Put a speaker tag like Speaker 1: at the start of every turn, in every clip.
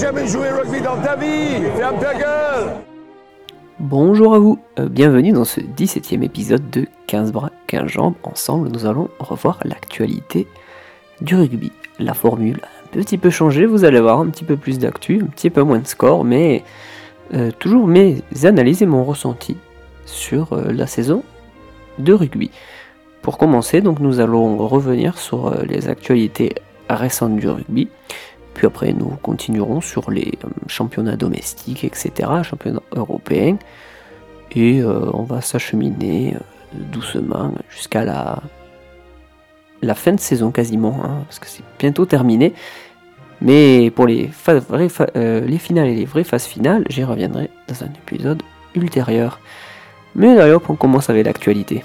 Speaker 1: Jamais joué rugby dans ta vie
Speaker 2: Bonjour à vous, euh, bienvenue dans ce 17e épisode de 15 bras, 15 jambes. Ensemble, nous allons revoir l'actualité du rugby. La formule a un petit peu changé, vous allez voir un petit peu plus d'actu, un petit peu moins de score, mais euh, toujours mes analyses et mon ressenti sur euh, la saison de rugby. Pour commencer, donc nous allons revenir sur les actualités récentes du rugby. Puis après, nous continuerons sur les euh, championnats domestiques, etc., championnats européens. Et euh, on va s'acheminer doucement jusqu'à la, fin de saison quasiment, hein, parce que c'est bientôt terminé. Mais pour les, les finales et les vraies phases finales, j'y reviendrai dans un épisode ultérieur. Mais d'ailleurs, on commence avec l'actualité.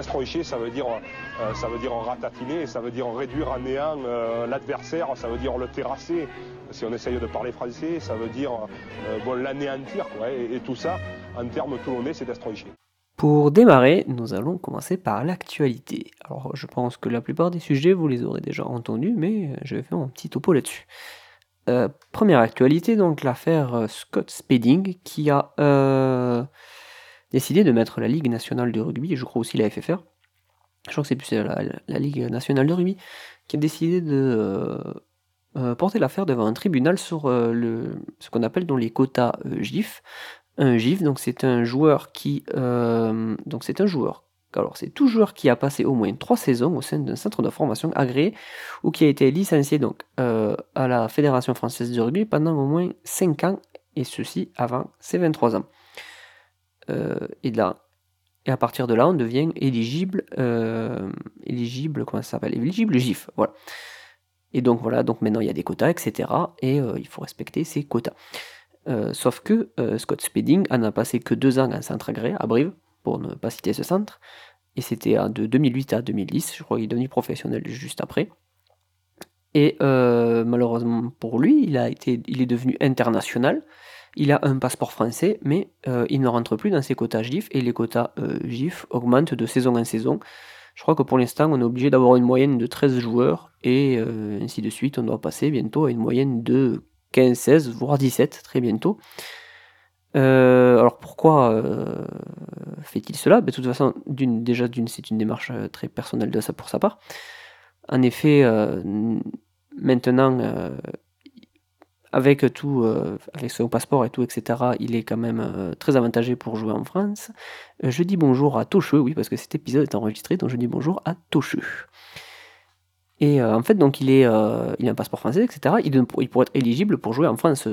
Speaker 3: Ça veut dire, euh, ça veut dire en ratatiner, ça veut dire en réduire à néant euh, l'adversaire, ça veut dire le terrasser. Si on essaye de parler français, ça veut dire euh, l'anéantir. Et, et, tout ça, en termes toulonnais, c'est destroyer.
Speaker 2: Pour démarrer, nous allons commencer par l'actualité. Alors, je pense que la plupart des sujets, vous les aurez déjà entendus, mais je vais faire un petit topo là-dessus. Euh, première actualité, donc l'affaire Scott Spedding, qui a décidé de mettre la Ligue nationale de rugby, et je crois aussi la FFR, je crois que c'est plus la, la, Ligue nationale de rugby, qui a décidé de euh, euh, porter l'affaire devant un tribunal sur euh, ce qu'on appelle donc les quotas euh, GIF. Un GIF, donc c'est un joueur qui, euh, donc c'est un joueur. Alors c'est tout joueur qui a passé au moins trois saisons au sein d'un centre de formation agréé ou qui a été licencié donc à la Fédération française de rugby pendant au moins 5 ans et ceci avant ses 23 ans. Euh, et là, et à partir de là, on devient éligible, euh, éligible, comment ça s'appelle? Éligible GIF, voilà. Et donc voilà, donc maintenant il y a des quotas, etc. Et euh, il faut respecter ces quotas. Euh, sauf que Scott Spedding en a passé que deux ans en centre agréé à Brive, pour ne pas citer ce centre. Et c'était de 2008 à 2010, je crois qu'il est devenu professionnel juste après. Et malheureusement pour lui, il, a été, il est devenu international il a un passeport français, mais euh, il ne rentre plus dans ses quotas GIF, et les quotas euh, GIF augmentent de saison en saison. Je crois que pour l'instant, on est obligé d'avoir une moyenne de 13 joueurs, et euh, ainsi de suite, on doit passer bientôt à une moyenne de 15, 16, voire 17, très bientôt. Euh, alors pourquoi fait-il cela? Ben, De toute façon, déjà, c'est une démarche très personnelle de pour sa part. En effet, maintenant, avec tout, euh, avec son passeport et tout, etc., il est quand même euh, très avantagé pour jouer en France. Euh, je dis bonjour à Tocheux, oui, parce que cet épisode est enregistré, donc je dis bonjour à Tocheux. Et en fait, donc il, est, il a un passeport français, etc. Il, pourrait être éligible pour jouer en France,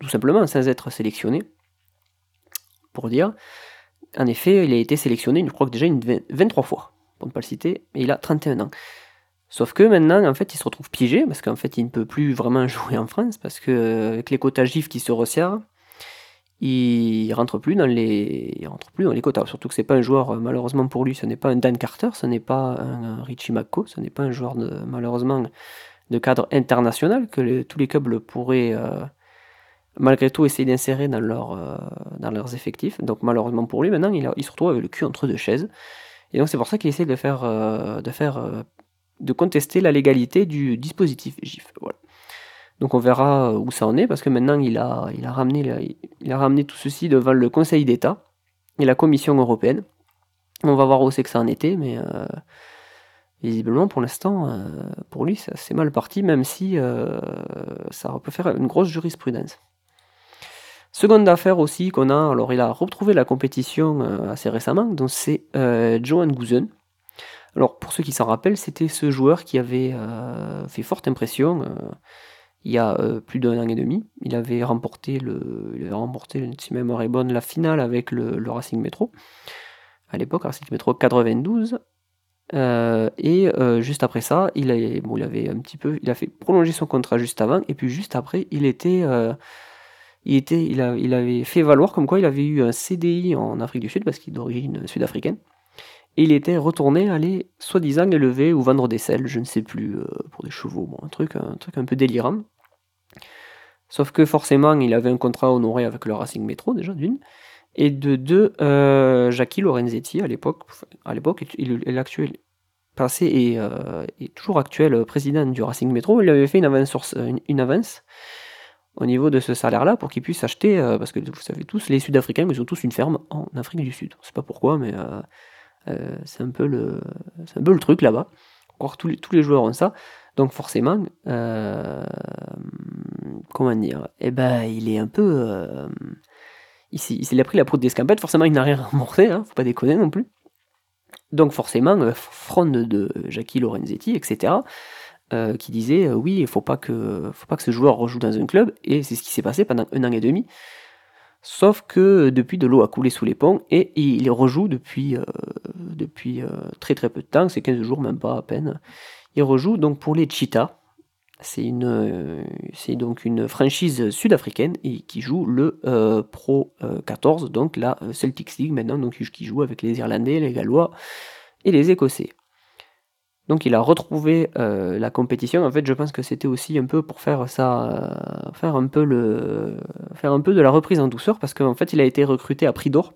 Speaker 2: tout simplement, sans être sélectionné. Pour dire, en effet, il a été sélectionné, je crois que déjà une 23 fois, pour ne pas le citer, et il a 31 ans. Sauf que maintenant, en fait, il se retrouve piégé parce qu'en fait, il ne peut plus vraiment jouer en France parce que euh, les quotas GIF qui se resserrent, il rentre plus dans les, rentre plus dans les quotas. Surtout que c'est pas un joueur, euh, malheureusement pour lui, ce n'est pas un Dan Carter, ce n'est pas un Richie McCaw, ce n'est pas un joueur de, malheureusement de cadre international que tous les clubs pourraient euh, malgré tout essayer d'insérer dans, leur, dans leurs effectifs. Donc malheureusement pour lui, maintenant, il, a, se retrouve avec le cul entre deux chaises. Et donc c'est pour ça qu'il essaie de faire, de faire de contester la légalité du dispositif GIF. Voilà. Donc on verra où ça en est, parce que maintenant il a, ramené, tout ceci devant le Conseil d'État et la Commission européenne. On va voir où c'est que ça en était, mais euh, visiblement pour l'instant, euh, pour lui, c'est mal parti, même si euh, ça peut faire une grosse jurisprudence. Seconde affaire aussi qu'on a, alors il a retrouvé la compétition assez récemment, donc c'est Johan Gouzen, alors, pour ceux qui s'en rappellent, c'était ce joueur qui avait euh, fait forte impression euh, il y a euh, plus d'un an et demi. Il avait remporté, le, il avait remporté si la finale avec le, Racing Métro. À l'époque, Racing Métro 92. et juste après ça, il, a, bon, il un petit peu, il a fait prolonger son contrat juste avant, et puis juste après, il était, il avait fait valoir comme quoi il avait eu un CDI en Afrique du Sud parce qu'il est d'origine sud-africaine il était retourné aller soi-disant élever ou vendre des selles, je ne sais plus, euh, pour des chevaux, bon, un, truc, un peu délirant. Sauf que forcément, il avait un contrat honoré avec le Racing Métro, déjà d'une, et de deux, euh, Jackie Lorenzetti, à l'époque, à l'époque, l'actuel passé et, euh, et, toujours actuel président du Racing Métro, il avait fait une avance, une, au niveau de ce salaire-là pour qu'ils puissent acheter, parce que vous savez tous, les Sud-Africains, ils ont tous une ferme en Afrique du Sud. Je sais pas pourquoi, mais c'est un, peu le, un peu le truc là-bas. Encore tous les, tous les joueurs ont ça. Donc forcément, comment dire, eh ben, il est un peu... il, s'est, a pris la proute d'escampette, forcément il n'a rien remboursé, hein, faut pas déconner non plus. Donc forcément, euh, fronde de Jackie Lorenzetti, etc., euh, qui disait euh, oui, il faut pas que faut pas que ce joueur rejoue dans un club, et c'est ce qui s'est passé pendant un an et demi. Sauf que depuis, de l'eau a coulé sous les ponts et il rejoue depuis, depuis très très peu de temps, c'est 15 jours, même pas à peine. Il rejoue donc pour les Cheetahs, c'est donc une franchise sud-africaine qui joue le euh, Pro 14, euh, donc la euh, Celtics League maintenant, donc qui joue avec les Irlandais, les Gallois et les Écossais. Donc il a retrouvé la compétition. En fait, je pense que c'était aussi un peu pour faire ça, faire un peu le, faire un peu de la reprise en douceur, parce qu'en fait, il a été recruté à prix d'or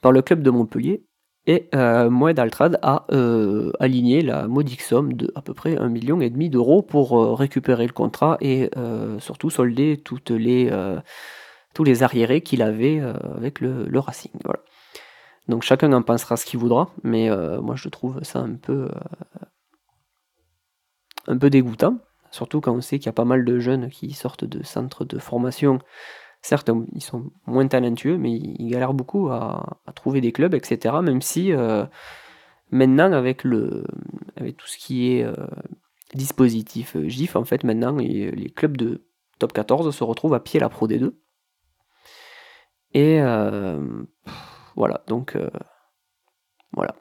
Speaker 2: par le club de Montpellier et euh, Moed Altrad a euh, aligné la modique somme de à peu près un million et demi d'euros pour euh, récupérer le contrat et euh, surtout solder tous les arriérés qu'il avait avec le, Racing. Donc chacun en pensera ce qu'il voudra, mais moi je trouve ça un peu, un peu dégoûtant, surtout quand on sait qu'il y a pas mal de jeunes qui sortent de centres de formation certes, ils sont moins talentueux, mais ils galèrent beaucoup à, trouver des clubs, etc. Même si euh, maintenant, avec, le, avec tout ce qui est euh, dispositif euh, GIF, en fait, maintenant, les, clubs de top 14 se retrouvent à pied la Pro D2. Et voilà, donc voilà.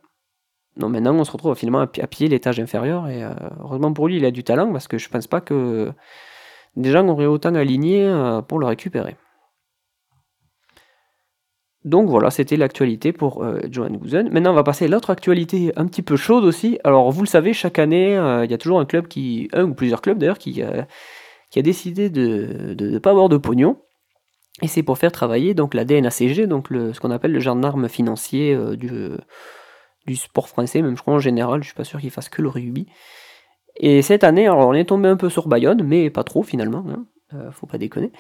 Speaker 2: Non, maintenant, on se retrouve finalement à pied l'étage inférieur, et heureusement pour lui, il a du talent, parce que je pense pas que des gens auraient autant aligné pour le récupérer. Donc voilà, c'était l'actualité pour euh, Johan Guzen. Maintenant, on va passer à l'autre actualité un petit peu chaude aussi. Alors, vous le savez, chaque année, euh, il y a toujours un club qui, un ou plusieurs clubs d'ailleurs, qui, euh, qui a décidé de ne pas avoir de pognon. Et c'est pour faire travailler donc la DNACG, donc le, ce qu'on appelle le gendarme financier du, du sport français, même je crois en général, je suis pas sûr qu'il fasse que le rugby. Et cette année, alors on est tombé un peu sur Bayonne, mais pas trop finalement, hein, faut pas déconner.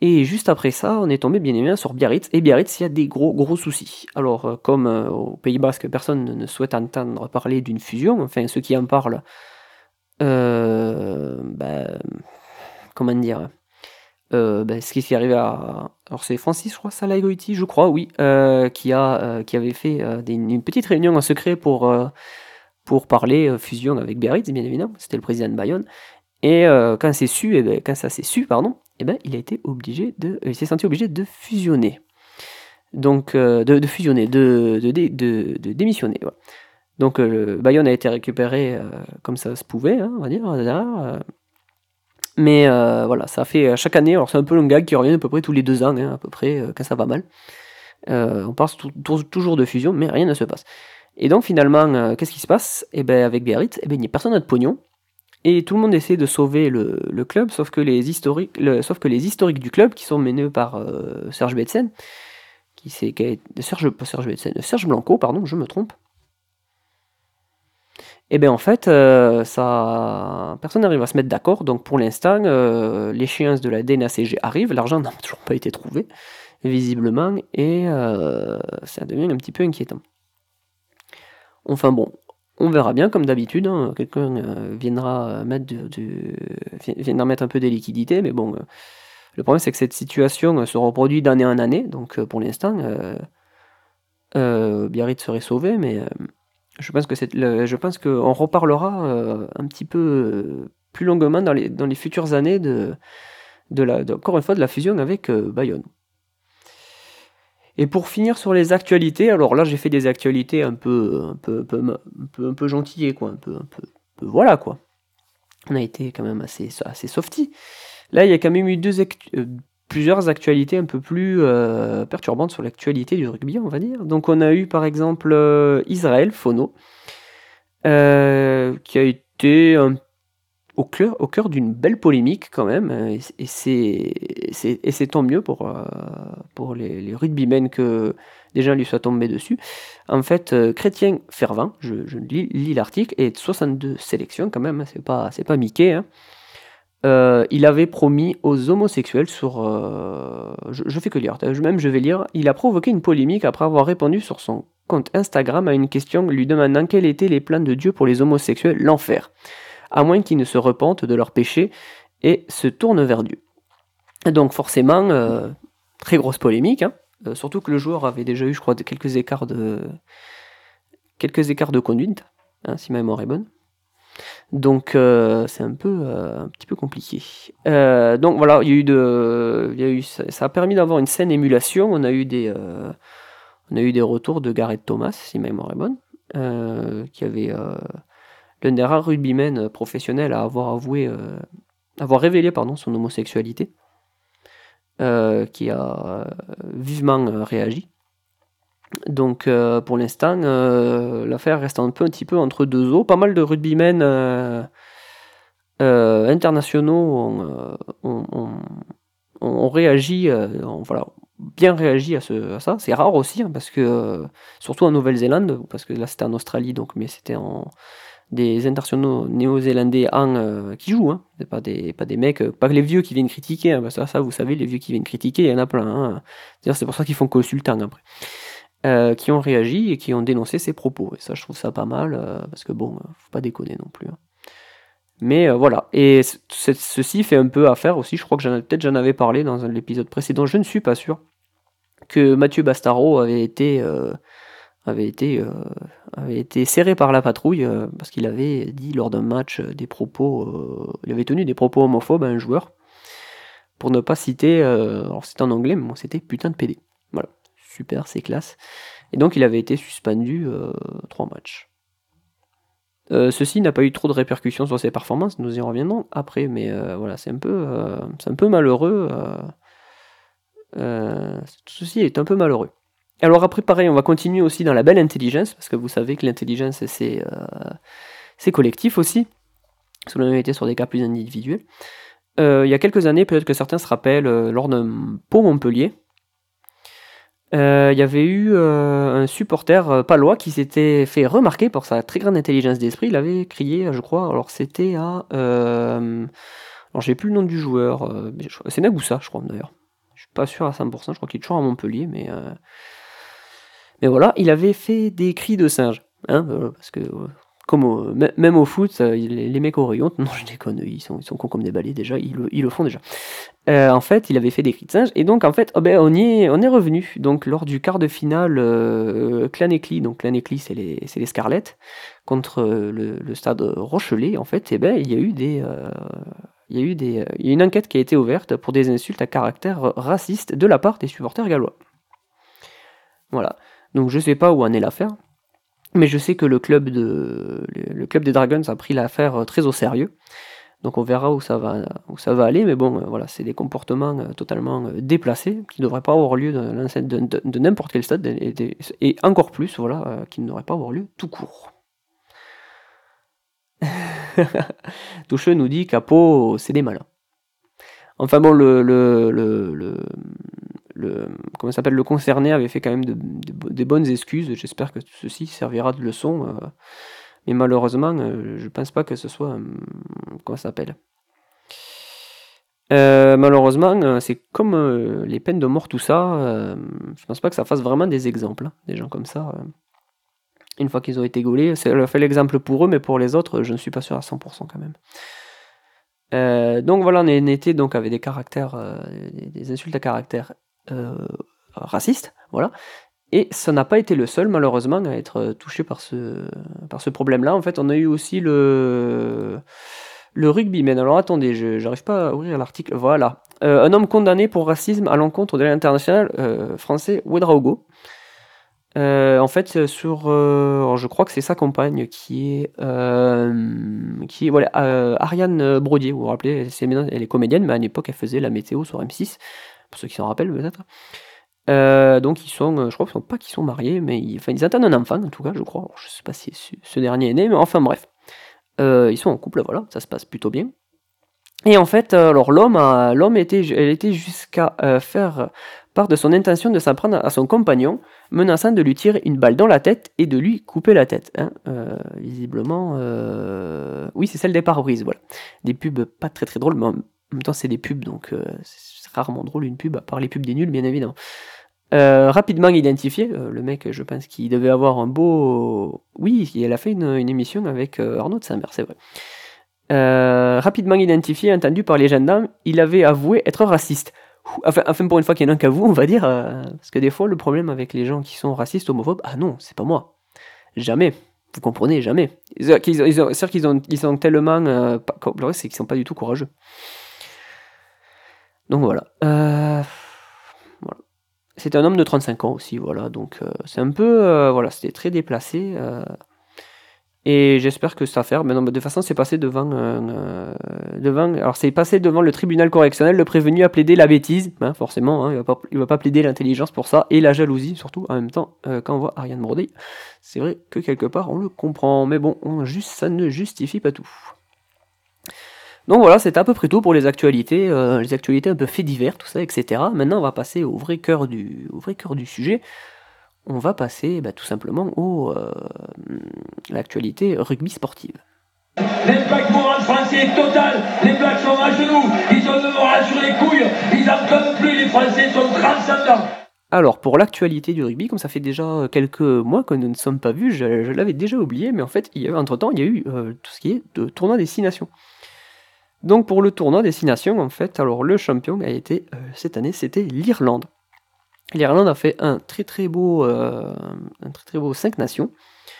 Speaker 2: Et juste après ça, on est tombé bien évidemment sur Biarritz. Et Biarritz, il y a des gros gros soucis. Alors, euh, comme euh, au Pays Basque, personne ne souhaite entendre parler d'une fusion, enfin ceux qui en parlent, euh, ben, comment dire, ben, ce qui s'est arrivé à... Alors c'est Francis, je crois, Salagoiti, je crois, oui, qui, a, qui avait fait une petite réunion en secret pour, pour parler fusion avec Biarritz, bien évidemment. C'était le président de Bayonne. Et quand su, et eh ben, quand ça s'est su, pardon, eh ben, il a il s'est senti obligé de fusionner. Donc, euh, de, fusionner, de, de, démissionner. Donc, euh, Bayonne a été récupéré euh, comme ça se pouvait, hein, on va dire. Mais voilà, ça fait chaque année, alors c'est un peu le gag qui revient à peu près tous les deux ans, hein, à peu près, quand ça va mal. on parle toujours de fusion, mais rien ne se passe. Et donc finalement, qu'est-ce qui se passe? Eh ben avec Biarritz, eh ben, il n'y a personne n'a de pognon. Et tout le monde essaie de sauver le, club, sauf que, les historiques, sauf que les historiques du club, qui sont menés par euh, Serge Betsen, qui c'est Serge, pas Serge Betsen, Serge Blanco, pardon, je me trompe. Et eh bien en fait, euh, ça, personne n'arrive à se mettre d'accord. Donc pour l'instant, euh, l'échéance de la DNACG arrive, l'argent n'a toujours pas été trouvé, visiblement, et ça devient un petit peu inquiétant. Enfin bon, on verra bien, comme d'habitude. Hein. Quelqu'un euh, viendra mettre, viendra mettre un peu des liquidités, mais bon, euh, le problème c'est que cette situation euh, se reproduit d'année en année. Donc pour l'instant, Biarritz serait sauvé, mais je pense que je pense qu'on reparlera un petit peu plus longuement dans les, dans les futures années de, de la, encore une fois, de la fusion avec Bayonne. Et pour finir sur les actualités, alors là j'ai fait des actualités un peu, un peu, un peu, gentillées, quoi, un peu, un peu, voilà quoi. On a été quand même assez, assez softy. Là il y a quand même eu deux euh, plusieurs actualités un peu plus euh, perturbantes sur l'actualité du rugby, on va dire. Donc on a eu par exemple euh, Israël Fono, qui a été au cœur, d'une belle polémique quand même, euh, et c'est tant mieux pour, euh, les, les rugbymen que gens lui soient tombés dessus. En fait, euh, Chrétien Fervent, je, lis, l'article, et 62 sélections quand même, hein, c'est pas, Mickey, hein. Euh, il avait promis aux homosexuels sur... je, fais que lire, même je vais lire. Il a provoqué une polémique après avoir répondu sur son compte Instagram à une question lui demandant quels étaient les plans de Dieu pour les homosexuels, l'enfer, à moins qu'ils ne se repentent de leurs péchés et se tournent vers Dieu. Donc forcément, très grosse polémique, hein. surtout que le joueur avait déjà eu, je crois, quelques écarts de, quelques écarts de conduite, hein, si ma mémoire est bonne. Donc euh, c'est un peu euh, un petit peu compliqué. Euh, donc voilà, il y a eu de, il y a eu, ça, a permis d'avoir une saine émulation. On a eu des, on a eu des retours de Gareth Thomas, si ma mémoire est bonne, qui avait l'un des rares rugbymen professionnels à avoir avoué, avoir révélé pardon son homosexualité, qui a vivement réagi. Donc euh, pour l'instant, euh, l'affaire reste un peu un petit peu entre deux eaux. Pas mal de rugbymen euh, internationaux ont, réagi, voilà, bien réagi à, ça. C'est rare aussi, hein, parce que surtout en Nouvelle-Zélande, parce que là c'était en Australie, donc mais c'était en des internationaux néo-zélandais qui jouent, hein. pas des, mecs, pas les vieux qui viennent critiquer, hein, que ça, vous savez, les vieux qui viennent critiquer, il y en a plein. C'est pour ça qu'ils font consultant après. Euh, qui ont réagi et qui ont dénoncé ses propos. Et ça, je trouve ça pas mal, euh, parce que bon, euh, faut pas déconner non plus. Hein. Mais voilà, et ceci fait un peu affaire aussi, je crois que peut-être j'en avais parlé dans l'épisode précédent, je ne suis pas sûr, que Mathieu Bastaro avait été, avait été, avait été serré par la patrouille, parce qu'il avait dit lors d'un match des propos, il avait tenu des propos homophobes à un joueur, pour ne pas citer, alors c'était en anglais, mais bon, c'était putain de PD. Super, c'est classe. Et donc il avait été suspendu euh, trois matchs. Euh, ceci n'a pas eu trop de répercussions sur ses performances, nous y reviendrons après, mais euh, voilà, c'est un peu, un peu malheureux. ceci est un peu malheureux. Alors après, pareil, on va continuer aussi dans la belle intelligence, parce que vous savez que l'intelligence, c'est, c'est collectif aussi, que l'on été sur des cas plus individuels. il y a quelques années, peut-être que certains se rappellent, lors d'un pot Montpellier, euh, il y avait eu euh, un supporter euh, palois qui s'était fait remarquer pour sa très grande intelligence d'esprit. Il avait crié, je crois, alors c'était à. alors j'ai plus le nom du joueur, c'est Nagoussa, je crois d'ailleurs. Je suis pas sûr à 100%, je crois qu'il est toujours à Montpellier, mais. Mais voilà, il avait fait des cris de singe. Hein, parce que comme même au foot, euh, les, mecs au rayon, non je déconne, ils sont, ils sont cons comme des balais déjà, ils le, font déjà. Euh, en fait, il avait fait des cris de singe, et donc en fait, oh ben, on, est, on est revenu. Donc lors du quart de finale euh, Clan donc Clan c'est les, les Scarlett, contre le, stade Rochelet, en fait, eh ben, il y a eu des... il y a eu des, il y a une enquête qui a été ouverte pour des insultes à caractère raciste de la part des supporters gallois. Voilà. Donc je sais pas où en est l'affaire. Mais je sais que le club, de, le club des Dragons a pris l'affaire euh, très au sérieux. Donc on verra où ça va, où ça va aller. Mais bon, euh, voilà, c'est des comportements euh, totalement déplacés qui ne devraient pas avoir lieu de, de, de n'importe quel stade et, encore plus, voilà, qui ne devraient pas avoir lieu tout court. Toucheux nous dit qu'Apo, c'est des malins. Enfin bon, le, le, le, comment s'appelle, le concerné avait fait quand même de, des bonnes excuses. J'espère que ceci servira de leçon. Euh, mais malheureusement, euh, je pense pas que ce soit. Euh, comment ça s'appelle malheureusement, c'est comme les peines de mort, tout ça. je pense pas que ça fasse vraiment des exemples, hein, des gens comme ça. une fois qu'ils ont été gaulés, c'est fait l'exemple pour eux, mais pour les autres, je ne suis pas sûr à 100% quand même. donc voilà, on était donc avec des caractères, des, insultes à caractère euh, raciste, voilà. Et ça n'a pas été le seul, malheureusement, à être touché par ce, par ce problème-là. En fait, on a eu aussi le, le rugbyman. Alors attendez, je n'arrive pas à ouvrir l'article. Voilà. Euh, un homme condamné pour racisme à l'encontre de l'international euh, français Ouedraogo. Euh, en fait, sur, je crois que c'est sa compagne qui est, qui est voilà, Ariane Brodier. Vous vous rappelez, elle est comédienne, mais à l'époque, elle faisait la météo sur M6 pour ceux qui s'en rappellent peut-être. Euh, donc ils sont, euh, je crois qu'ils sont pas qu'ils sont mariés, mais ils, ils attendent un enfant en tout cas, je crois. je sais pas si ce dernier est né, mais enfin bref. Euh, ils sont en couple, voilà, ça se passe plutôt bien. Et en fait, alors l'homme, l'homme était, elle était jusqu'à faire part de son intention de s'en prendre à son compagnon, menaçant de lui tirer une balle dans la tête et de lui couper la tête. Hein. Visiblement, oui, c'est celle des pare-brises, voilà. Des pubs pas très très drôles, mais en même temps, c'est des pubs, donc rarement drôle une pub, à part les pubs des nuls, bien évidemment. rapidement identifié, le mec, je pense qu'il devait avoir un beau. Oui, il a fait une, émission avec Arnaud de c'est vrai. rapidement identifié, entendu par les gendarmes, il avait avoué être raciste. Enfin, pour une fois qu'il y en a un qu'à vous, on va dire. Euh, parce que des fois, le problème avec les gens qui sont racistes, homophobes, ah non, c'est pas moi. Jamais. Vous comprenez, jamais. C'est-à-dire qu'ils ont, ils. Euh, le reste, c'est qu'ils sont pas du tout courageux. Donc voilà. Euh, voilà. C'est un homme de 35 ans aussi, voilà. Donc c'est un peu. voilà, c'était très déplacé. Et j'espère que ça va faire. Mais non, de toute façon, c'est passé devant, euh, devant. Alors, c'est passé devant le tribunal correctionnel. Le prévenu a plaidé la bêtise, hein, forcément. Hein, il va pas, va pas plaider l'intelligence pour ça et la jalousie, surtout. En même temps, euh, quand on voit Ariane Brody, c'est vrai que quelque part, on le comprend. Mais bon, on, juste, ça ne justifie pas tout. Donc voilà, c'est à peu près tout pour les actualités, euh, les actualités un peu faits divers, tout ça, etc. Maintenant, on va passer au vrai cœur du, au vrai cœur du sujet on va passer bah, tout simplement au euh, l'actualité rugby sportive.
Speaker 4: L'impact moral français est total. Les Blacks sont à genoux. Ils ont le moral sur les couilles. Ils n'en peuvent plus. Les Français sont transcendants.
Speaker 2: Alors pour l'actualité du rugby, comme ça fait déjà quelques mois que nous ne sommes pas vus, je, l'avais déjà oublié, mais en fait, il y a, entre temps, il y a eu euh, tout ce qui est de tournoi destination. Donc pour le tournoi destination, en fait, alors le champion a été euh, cette année, c'était l'Irlande. L'Irlande a fait un très très beau, euh, un très très beau 5 nations.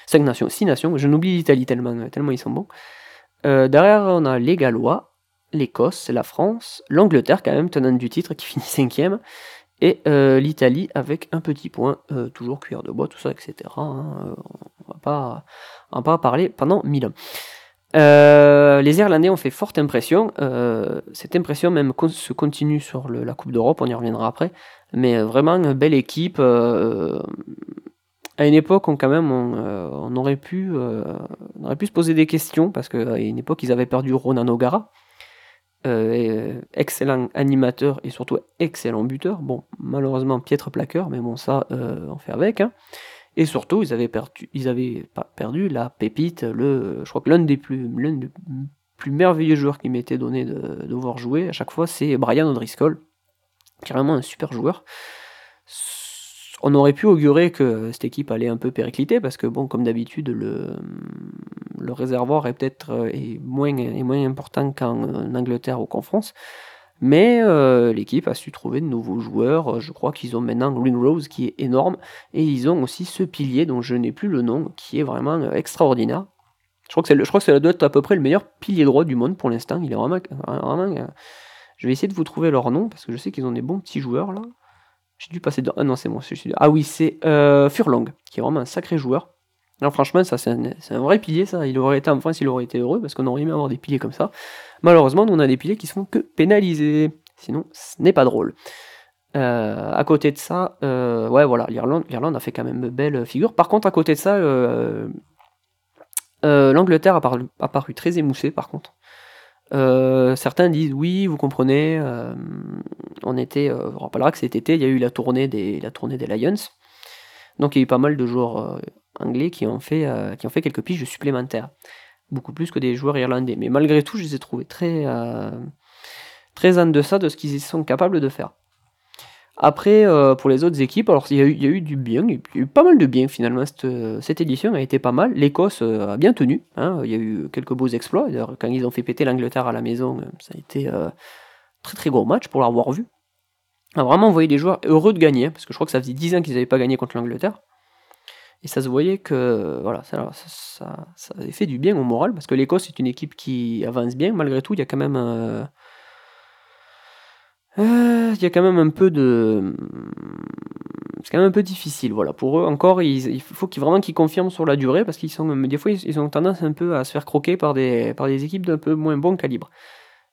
Speaker 2: 5 nations, 6 nations, je n'oublie l'Italie tellement, tellement ils sont bons. Euh, derrière, on a les Gallois, l'Écosse, la France, l'Angleterre quand même, tenante du titre, qui finit 5 et euh, l'Italie avec un petit point, toujours cuir de bois, tout ça, etc. Hein, on va pas, va pas parler pendant 1000 ans. Les Irlandais ont fait forte impression. cette impression même se continue sur la Coupe d'Europe, on y reviendra après. Mais euh, vraiment une belle équipe. Euh, à une époque, on, quand même, on, euh, aurait pu, aurait pu se poser des questions parce qu'à une époque, ils avaient perdu Ronan O'Gara. excellent animateur et surtout excellent buteur. Bon, malheureusement piètre plaqueur, mais bon, ça, on fait avec. Hein. Et surtout, ils avaient perdu, ils avaient perdu la pépite, le, je crois que l'un des plus, l'un des plus merveilleux joueurs qui m'était donné de, voir jouer à chaque fois, c'est Brian O'Driscoll carrément un super joueur. On aurait pu augurer que cette équipe allait un peu péricliter parce que, bon, comme d'habitude, le, le réservoir est peut-être euh, moins, est moins important qu'en Angleterre ou qu'en France. Mais euh, l'équipe a su trouver de nouveaux joueurs. Je crois qu'ils ont maintenant Green Rose qui est énorme. Et ils ont aussi ce pilier dont je n'ai plus le nom, qui est vraiment extraordinaire. Je crois que, c'est je crois que ça doit être à peu près le meilleur pilier droit du monde pour l'instant. Il est vraiment, vraiment euh, je vais essayer de vous trouver leur nom parce que je sais qu'ils ont des bons petits joueurs là. J'ai dû passer dans. Ah non, c'est moi. Ah oui, c'est euh, Furlong, qui est vraiment un sacré joueur. Alors franchement, ça c'est un, vrai pilier, ça. Il aurait été en France, il aurait été heureux parce qu'on aurait aimé avoir des piliers comme ça. Malheureusement, nous on a des piliers qui se font que pénaliser. Sinon, ce n'est pas drôle. Euh, à côté de ça, euh, ouais voilà, l'Irlande, a fait quand même belle figure. Par contre, à côté de ça, l'Angleterre a, paru très émoussée par contre. Euh, certains disent oui, vous comprenez, euh, on était, euh, on rappellera que cet été, il y a eu la tournée des, la tournée des Lions. Donc il y a eu pas mal de joueurs anglais qui ont, fait, qui ont fait quelques piges supplémentaires. Beaucoup plus que des joueurs irlandais. Mais malgré tout, je les ai trouvés très, très en deçà de ce qu'ils sont capables de faire. Après, euh, pour les autres équipes, alors il y, a eu, du bien, il y a eu pas mal de bien finalement. Cette, édition a été pas mal. L'Écosse euh, a bien tenu. Hein. il y a eu quelques beaux exploits. Quand ils ont fait péter l'Angleterre à la maison, euh, ça a été un très très gros match pour l'avoir vu. On a vraiment envoyé des joueurs heureux de gagner, parce que je crois que ça faisait 10 ans qu'ils n'avaient pas gagné contre l'Angleterre. Et ça se voyait que voilà, ça, ça, ça, avait fait du bien au moral, parce que l'Écosse est une équipe qui avance bien. Malgré tout, il y a quand même euh, il y a quand même un peu de. C'est quand même un peu difficile, voilà. Pour eux, encore, il faut qu'ils vraiment qu'ils confirment sur la durée parce qu'ils sont, des fois, ils ont tendance un peu à se faire croquer par des, par des équipes d'un peu moins bon calibre.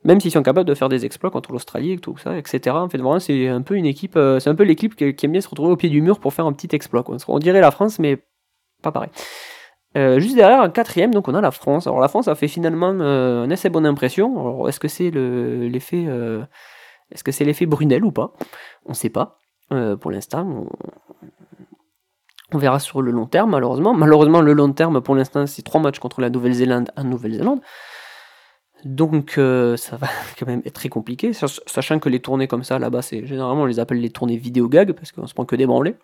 Speaker 2: Même s'ils sont capables de faire des exploits contre l'Australie et tout ça, etc. En fait, vraiment, c'est un peu une équipe, euh, c'est un peu l'équipe qui, aime bien se retrouver au pied du mur pour faire un petit exploit. On dirait la France, mais pas pareil. Euh, juste derrière, en quatrième, donc on a la France. Alors la France a fait finalement une assez bonne impression. Alors est-ce que c'est l'effet est-ce que c'est l'effet Brunel ou pas? On ne sait pas. pour l'instant. On, verra sur le long terme, malheureusement. Malheureusement, le long terme, pour l'instant, c'est trois matchs contre la Nouvelle-Zélande en Nouvelle-Zélande. Donc ça va quand même être très compliqué, sachant que les tournées comme ça là-bas, c'est généralement on les appelle les tournées vidéo gag parce qu'on se prend que des branlés.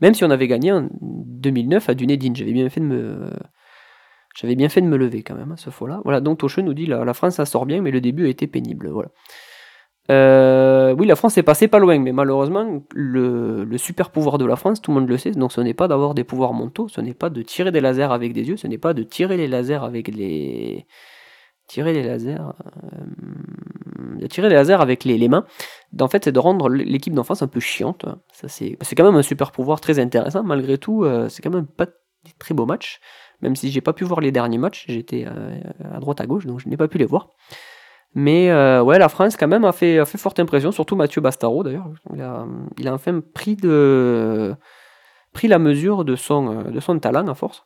Speaker 2: Même si on avait gagné en 2009 à Dunedin, j'avais bien fait de me j'avais bien fait de me lever quand même, hein, ce fois-là. Voilà, donc Tocheux nous dit la, France ça sort bien, mais le début a été pénible. Voilà. Euh, oui, la France est passée pas loin, mais malheureusement, le, super pouvoir de la France, tout le monde le sait, donc ce n'est pas d'avoir des pouvoirs mentaux, ce n'est pas de tirer des lasers avec des yeux, ce n'est pas de tirer les lasers avec les. Tirer les lasers. Euh, tirer les lasers avec les, mains. En fait, c'est de rendre l'équipe d'enfance un peu chiante. Ça, c'est, c'est quand même un super pouvoir très intéressant, malgré tout, euh, c'est quand même pas des très beaux matchs même si j'ai pas pu voir les derniers matchs, j'étais euh, à droite à gauche, donc je n'ai pas pu les voir. Mais ouais, la France quand même a fait, a fait forte impression, surtout Mathieu Bastaro d'ailleurs. Il a, il a enfin pris, de, pris la mesure de son, de son talent à force.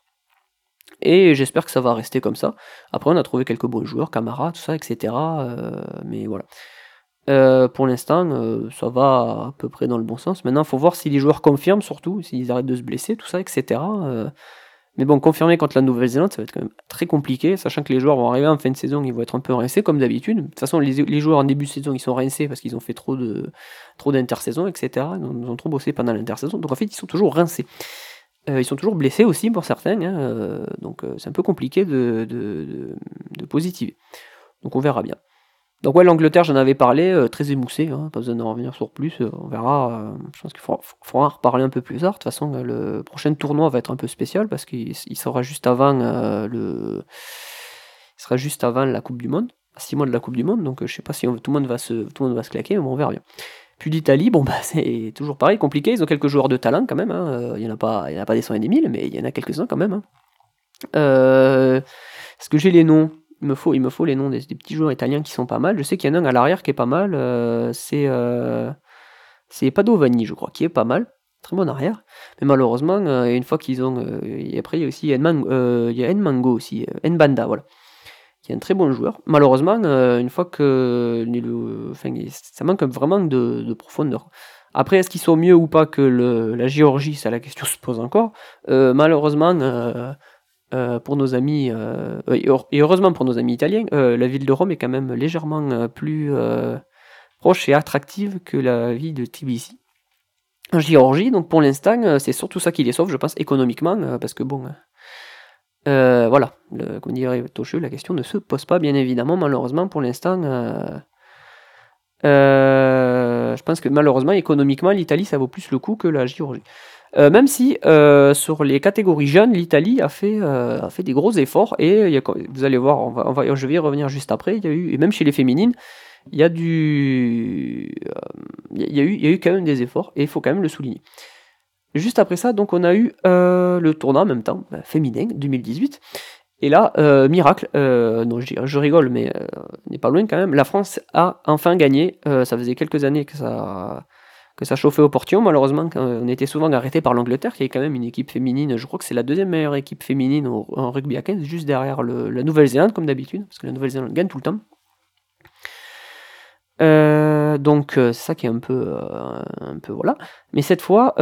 Speaker 2: Et j'espère que ça va rester comme ça. Après, on a trouvé quelques bons joueurs, camarades, tout ça, etc. Euh, mais voilà. pour l'instant, ça va à peu près dans le bon sens. Maintenant, il faut voir si les joueurs confirment, surtout, s'ils arrêtent de se blesser, tout ça, etc. Mais bon, confirmer contre la Nouvelle-Zélande, ça va être quand même très compliqué, sachant que les joueurs vont arriver en fin de saison, ils vont être un peu rincés comme d'habitude. De toute façon, les, joueurs en début de saison, ils sont rincés parce qu'ils ont fait trop de trop d'intersaison, etc. Ils ont, trop bossé pendant l'intersaison. Donc en fait, ils sont toujours rincés. Euh, ils sont toujours blessés aussi pour certains, hein, euh, donc euh, c'est un peu compliqué de, de, de positiver. Donc on verra bien. Donc ouais, l'Angleterre, j'en avais parlé, très émoussé, hein, pas besoin d'en revenir sur plus, on verra, je pense qu'il faudra, en reparler un peu plus tard, de toute façon le prochain tournoi va être un peu spécial parce qu'il sera juste avant le... Il sera juste avant la Coupe du Monde, à 6 mois de la Coupe du Monde, donc je sais pas si tout, le monde va se, tout le monde va se claquer, mais on verra bien. Puis l'Italie, bon bah c'est toujours pareil, compliqué, ils ont quelques joueurs de talent quand même, hein, il n'y en, a pas, il y a pas des 100 et des 1000, mais il y en a quelques-uns quand même. Hein. Est-ce que j'ai les noms? Il me faut, me faut les noms des, petits joueurs italiens qui sont pas mal. Je sais qu'il y en a un à l'arrière qui est pas mal. Euh, c'est euh, Padovani, je crois, qui est pas mal. Très bon arrière. Mais malheureusement, euh, une fois qu'ils ont. et après, il y a aussi Nmango, il y a Nmango aussi, Nbanda, voilà. Qui est un très bon joueur. Malheureusement, une fois que. enfin, ça manque vraiment de, de profondeur. Après, est-ce qu'ils sont mieux ou pas que la Géorgie Ça, la question se pose encore. malheureusement euh, pour nos amis, euh, et heureusement pour nos amis italiens, euh, la ville de Rome est quand même légèrement plus proche et attractive que la ville de Tbilissi. En Géorgie, donc pour l'instant, c'est surtout ça qui les sauve, je pense, économiquement, parce que bon, voilà, le, comme dirait la question ne se pose pas, bien évidemment, malheureusement, pour l'instant. je pense que malheureusement, économiquement, l'Italie, ça vaut plus le coup que la Géorgie. Euh, même si euh, sur les catégories jeunes, l'Italie a fait, euh, des gros efforts et vous allez voir, on va, je vais y revenir juste après. Y a eu, et même chez les féminines, il y y a eu, il y a eu quand même des efforts et il faut quand même le souligner. Juste après ça, donc on a eu le tournoi en même temps, féminin 2018. Et là, miracle, non je, je, rigole, mais on n'est pas loin quand même. La France a enfin gagné. ça faisait quelques années que ça que ça chauffait au portillon. Malheureusement, on était souvent arrêté par l'Angleterre, qui est quand même une équipe féminine. Je crois que c'est la deuxième meilleure équipe féminine en rugby à 15, juste derrière la Nouvelle-Zélande, comme d'habitude, parce que la Nouvelle-Zélande gagne tout le temps. Euh, donc euh, ça qui est un peu, euh, un peu voilà. Mais cette fois,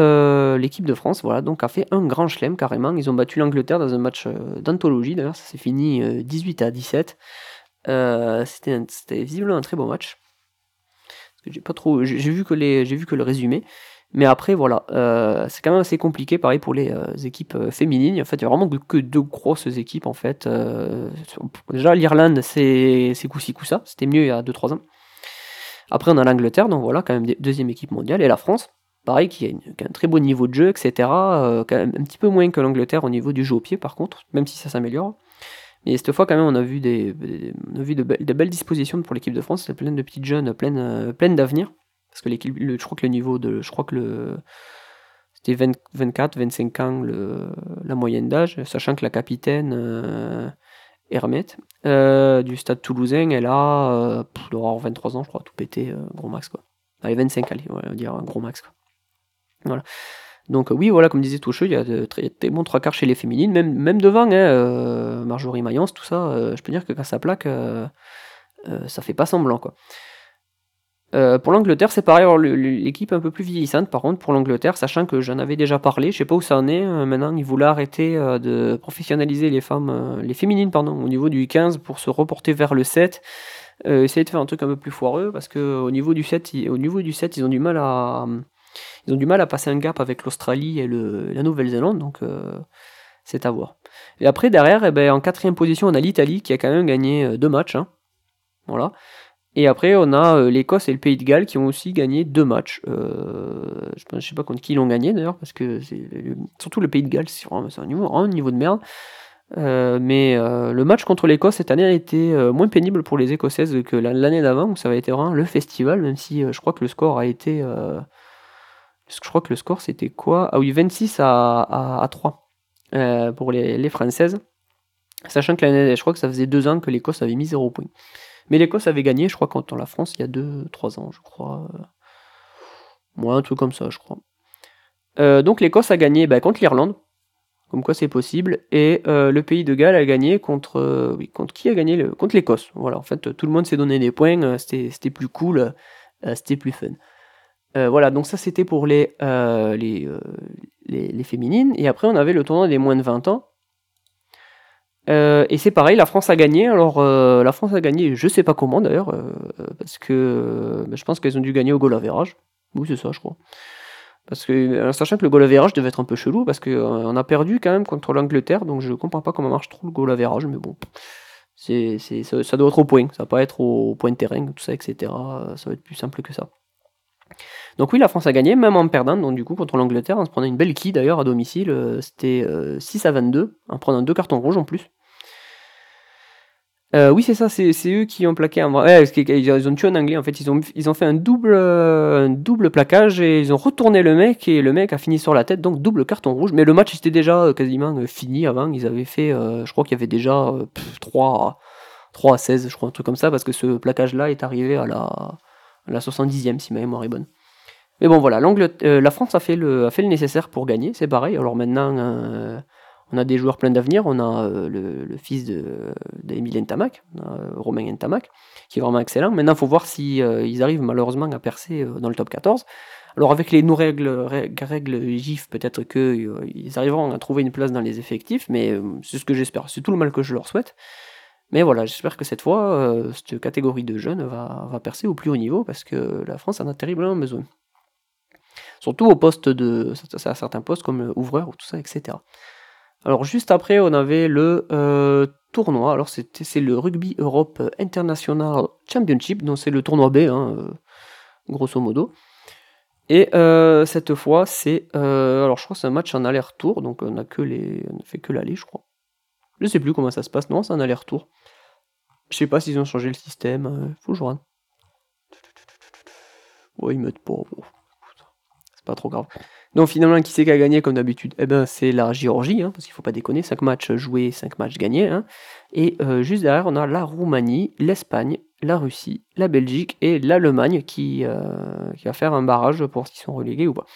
Speaker 2: l'équipe de France, voilà, donc a fait un grand chelem carrément. Ils ont battu l'Angleterre dans un match d'anthologie. D'ailleurs, ça s'est fini 18 à 17. C'était visiblement un très beau match j'ai pas trop, j'ai vu que les, j'ai vu que le résumé. Mais après, voilà, c'est quand même assez compliqué, pareil pour les équipes féminines. En fait, il y a vraiment que deux grosses équipes, en fait. déjà, l'Irlande, c'est, c'est coup-ci, coup-ça. C'était mieux il y a 2-3 ans. Après, on a l'Angleterre, donc voilà, quand même deuxième équipe mondiale. Et la France, pareil, qui a, un très beau niveau de jeu, etc. quand même un petit peu moins que l'Angleterre au niveau du jeu au pied, par contre, même si ça s'améliore. Mais cette fois, quand même, on a vu, des, on a vu de, belles dispositions pour l'équipe de France. Plein de petites jeunes, pleines, euh, d'avenir. Parce que l'équipe, je crois que le niveau de. Je crois que le. C'était 24, 25 ans le, la moyenne d'âge, sachant que la capitaine euh, Hermette euh, du stade toulousain, elle a euh, avoir 23 ans, je crois, tout pété, euh, gros max quoi. Allez, 25, allez, on va dire gros max quoi. Voilà. Donc oui, voilà, comme disait Toucheux, il y a de très, bons trois quarts chez les féminines, même, même devant, hein, euh, Marjorie Mayence, tout ça, euh, je peux dire que quand ça plaque, euh, ça fait pas semblant. quoi. Euh, pour l'Angleterre, c'est pareil. L'équipe un peu plus vieillissante, par contre, pour l'Angleterre, sachant que j'en avais déjà parlé, je sais pas où ça en est. euh, maintenant, ils voulaient arrêter euh, de professionnaliser les femmes, les féminines, pardon, au niveau du 15 pour se reporter vers le 7. Euh, essayer de faire un truc un peu plus foireux parce que au niveau du 7, ils, au niveau du 7, ils ont du mal à ils ont du mal à passer un gap avec l'Australie et la Nouvelle-Zélande, donc c'est à voir. Et après, derrière, eh ben, en quatrième position, on a l'Italie qui a quand même gagné deux matchs. hein. Voilà. Et après, on a euh, l'Écosse et le Pays de Galles qui ont aussi gagné deux matchs. Euh, je ne sais pas contre qui ils l'ont gagné d'ailleurs, parce que surtout le Pays de Galles, c'est vraiment- un niveau, de merde. Euh, mais euh, le match contre l'Écosse cette année a été moins pénible pour les Écossaises que la- l'année d'avant, où ça avait été vraiment le festival, même si je crois que le score a été. je crois que le score c'était quoi? Ah oui, 26 à, à, à 3 euh, pour les, les Françaises. Sachant que l'année, je crois que ça faisait deux ans que l'Écosse avait mis 0 points. Mais l'Écosse avait gagné, je crois, contre la France il y a 2-3 ans, je crois. Moi, un truc comme ça, je crois. Euh, donc l'Écosse a gagné bah, contre l'Irlande, comme quoi c'est possible, et euh, le pays de Galles a gagné contre. euh, contre qui a gagné Contre l'Écosse. Voilà, en fait, tout le monde s'est donné des points, c'était plus cool, c'était plus fun. Voilà, donc ça c'était pour les, les, les, les féminines, et après on avait le tournoi des moins de 20 ans. Euh, et c'est pareil, la France a gagné. Alors, euh, la France a gagné, je sais pas comment d'ailleurs, euh, parce que euh, bah, je pense qu'elles ont dû gagner au goal average. Oui, c'est ça, je crois. Parce que, sachant que le goal average devait être un peu chelou, parce qu'on a perdu quand même contre l'Angleterre, donc je comprends pas comment marche trop le goal average, mais bon, ça, ça doit être au point, ça va pas être au point de terrain, tout ça, etc. Ça va être plus simple que ça. Donc oui, la France a gagné, même en perdant, donc du coup, contre l'Angleterre, en se prenant une belle quille d'ailleurs à domicile, euh, c'était euh, 6 à 22, en prenant deux cartons rouges en plus. Euh, oui, c'est ça, c'est eux qui ont plaqué ils ont tué un anglais en fait. Ils ont, fait un double, euh, plaquage et ils ont retourné le mec et le mec a fini sur la tête, donc double carton rouge. Mais le match était déjà euh, quasiment euh, fini avant. Ils avaient fait, euh, je crois qu'il y avait déjà euh, pff, 3, 3 à 16, je crois, un truc comme ça, parce que ce plaquage-là est arrivé à la, à la 70e, si ma mémoire est bonne. Mais bon, voilà, euh, la France a fait, le, nécessaire pour gagner, c'est pareil. Alors maintenant, euh, on a des joueurs pleins d'avenir. On a euh, le, fils de- d'Emile Ntamak, a, euh, Romain Ntamak, qui est vraiment excellent. Maintenant, il faut voir si euh, ils arrivent malheureusement à percer dans le top 14. Alors avec les nos règles, GIF, peut-être qu'ils arriveront à trouver une place dans les effectifs, mais c'est ce que j'espère. C'est tout le mal que je leur souhaite. Mais voilà, j'espère que cette fois, cette catégorie de jeunes va percer au plus haut niveau, parce que la France en a terriblement besoin. Surtout au poste de, à certains postes comme ouvreur ou tout ça, etc. Alors juste après, on avait le euh, tournoi. Alors c'est le Rugby Europe International Championship, donc c'est le tournoi B, hein, euh, grosso modo. Et euh, cette fois, c'est alors je crois c'est un match en aller-retour, donc on a que les, on a fait que l'aller, je crois. Je sais plus comment ça se passe. Non, c'est un aller-retour. Je sais pas s'ils ont changé le système. faut que. Ouais, ils mettent pas. Pas trop grave. Donc finalement, qui c'est qui a gagné comme d'habitude? Eh ben c'est la Géorgie, hein, parce qu'il faut pas déconner, 5 matchs joués, 5 matchs gagnés. hein. Et euh, juste derrière, on a la Roumanie, l'Espagne, la Russie, la Belgique et l'Allemagne qui, euh, qui va faire un barrage pour s'ils sont relégués ou pas.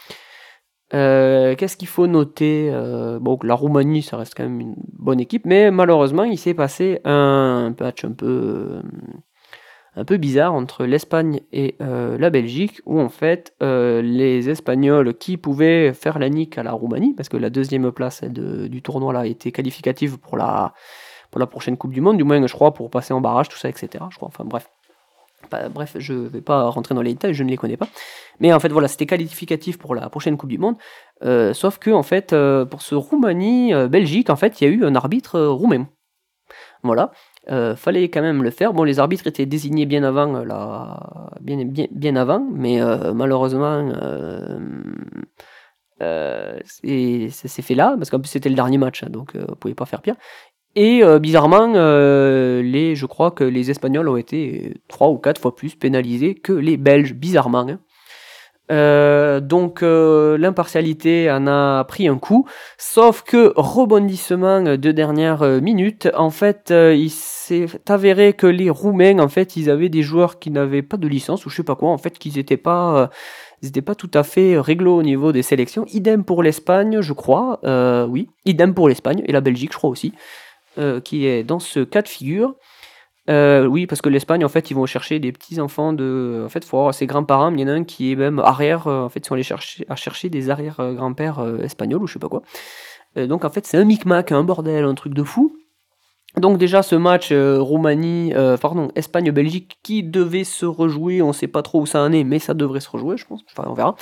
Speaker 2: Euh, Qu'est-ce qu'il faut noter Bon, la Roumanie, ça reste quand même une bonne équipe, mais malheureusement, il s'est passé un match un peu, un peu bizarre entre l'Espagne et euh, la Belgique, où en fait, euh, les Espagnols qui pouvaient faire la nique à la Roumanie, parce que la deuxième place du tournoi là était qualificative pour la, pour la prochaine Coupe du Monde, du moins, je crois, pour passer en barrage, tout ça, etc. Je crois, enfin bref. Bref, je vais pas rentrer dans les détails, je ne les connais pas. Mais en fait, voilà, c'était qualificatif pour la prochaine Coupe du Monde. Euh, sauf que, en fait, pour ce Roumanie-Belgique, en fait, il y a eu un arbitre roumain. Voilà. Euh, fallait quand même le faire. Bon, les arbitres étaient désignés bien avant, euh, la... bien, bien, bien avant, mais euh, malheureusement, euh, c'est- ça s'est fait là, parce qu'en plus c'était le dernier match, hein, donc on pouvait pas faire pire. Et bizarrement, les, je crois que les Espagnols ont été trois ou quatre fois plus pénalisés que les Belges, bizarrement. hein. Euh, donc euh, l'impartialité en a pris un coup, sauf que rebondissement de dernière euh, minute, en fait, il s'est avéré que les Roumains, en fait, ils avaient des joueurs qui n'avaient pas de licence ou je sais pas quoi, en fait, qu'ils n'étaient pas, ils n'étaient pas tout à fait réglo au niveau des sélections. Idem pour l'Espagne, je crois, oui, idem pour l'Espagne et la Belgique, je crois aussi, qui est dans ce cas de figure. Euh, oui, parce que l'Espagne, en fait, ils vont chercher des petits enfants de. En fait, faut avoir ses grands-parents, il y en a un qui est même arrière. euh, en fait, ils sont allés chercher, à chercher des arrière-grands-pères euh, espagnols ou je sais pas quoi. Donc, en fait, c'est un micmac, un bordel, un truc de fou. Donc, déjà, ce match euh, Roumanie, euh, pardon, Espagne-Belgique qui devait se rejouer, on sait pas trop où ça en est, mais ça devrait se rejouer, je pense. Enfin, on verra.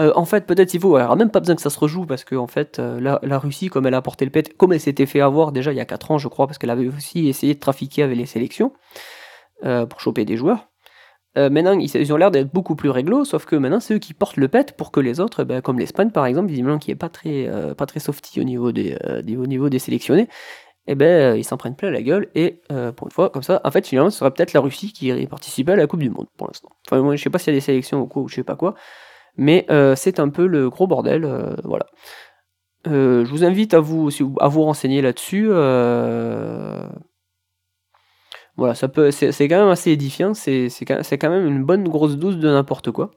Speaker 2: Euh, en fait, peut-être il faut, aura même pas besoin que ça se rejoue parce que en fait, la, Russie, comme elle a porté le pet, comme elle s'était fait avoir déjà il y a 4 ans, je crois, parce qu'elle avait aussi essayé de trafiquer avec les sélections pour choper des joueurs. Maintenant, ils, ont l'air d'être beaucoup plus réglo, sauf que maintenant, c'est eux qui portent le pet pour que les autres, ben, comme l'Espagne par exemple, visiblement qui est pas très, pas très softy au niveau des, des- au niveau des sélectionnés, eh ben, euh, ils s'en prennent plein la gueule et euh, pour une fois, comme ça, en fait, finalement, ce serait peut-être la Russie qui irait participer à la Coupe du Monde pour l'instant. Enfin, moi, je sais pas s'il y a des sélections ou quoi, ou je sais pas quoi, mais euh, c'est un peu le gros bordel, voilà. Je vous invite à vous, à vous renseigner là-dessus. Voilà, ça peut, c'est quand même assez édifiant. C'est quand même une bonne grosse dose de n'importe quoi.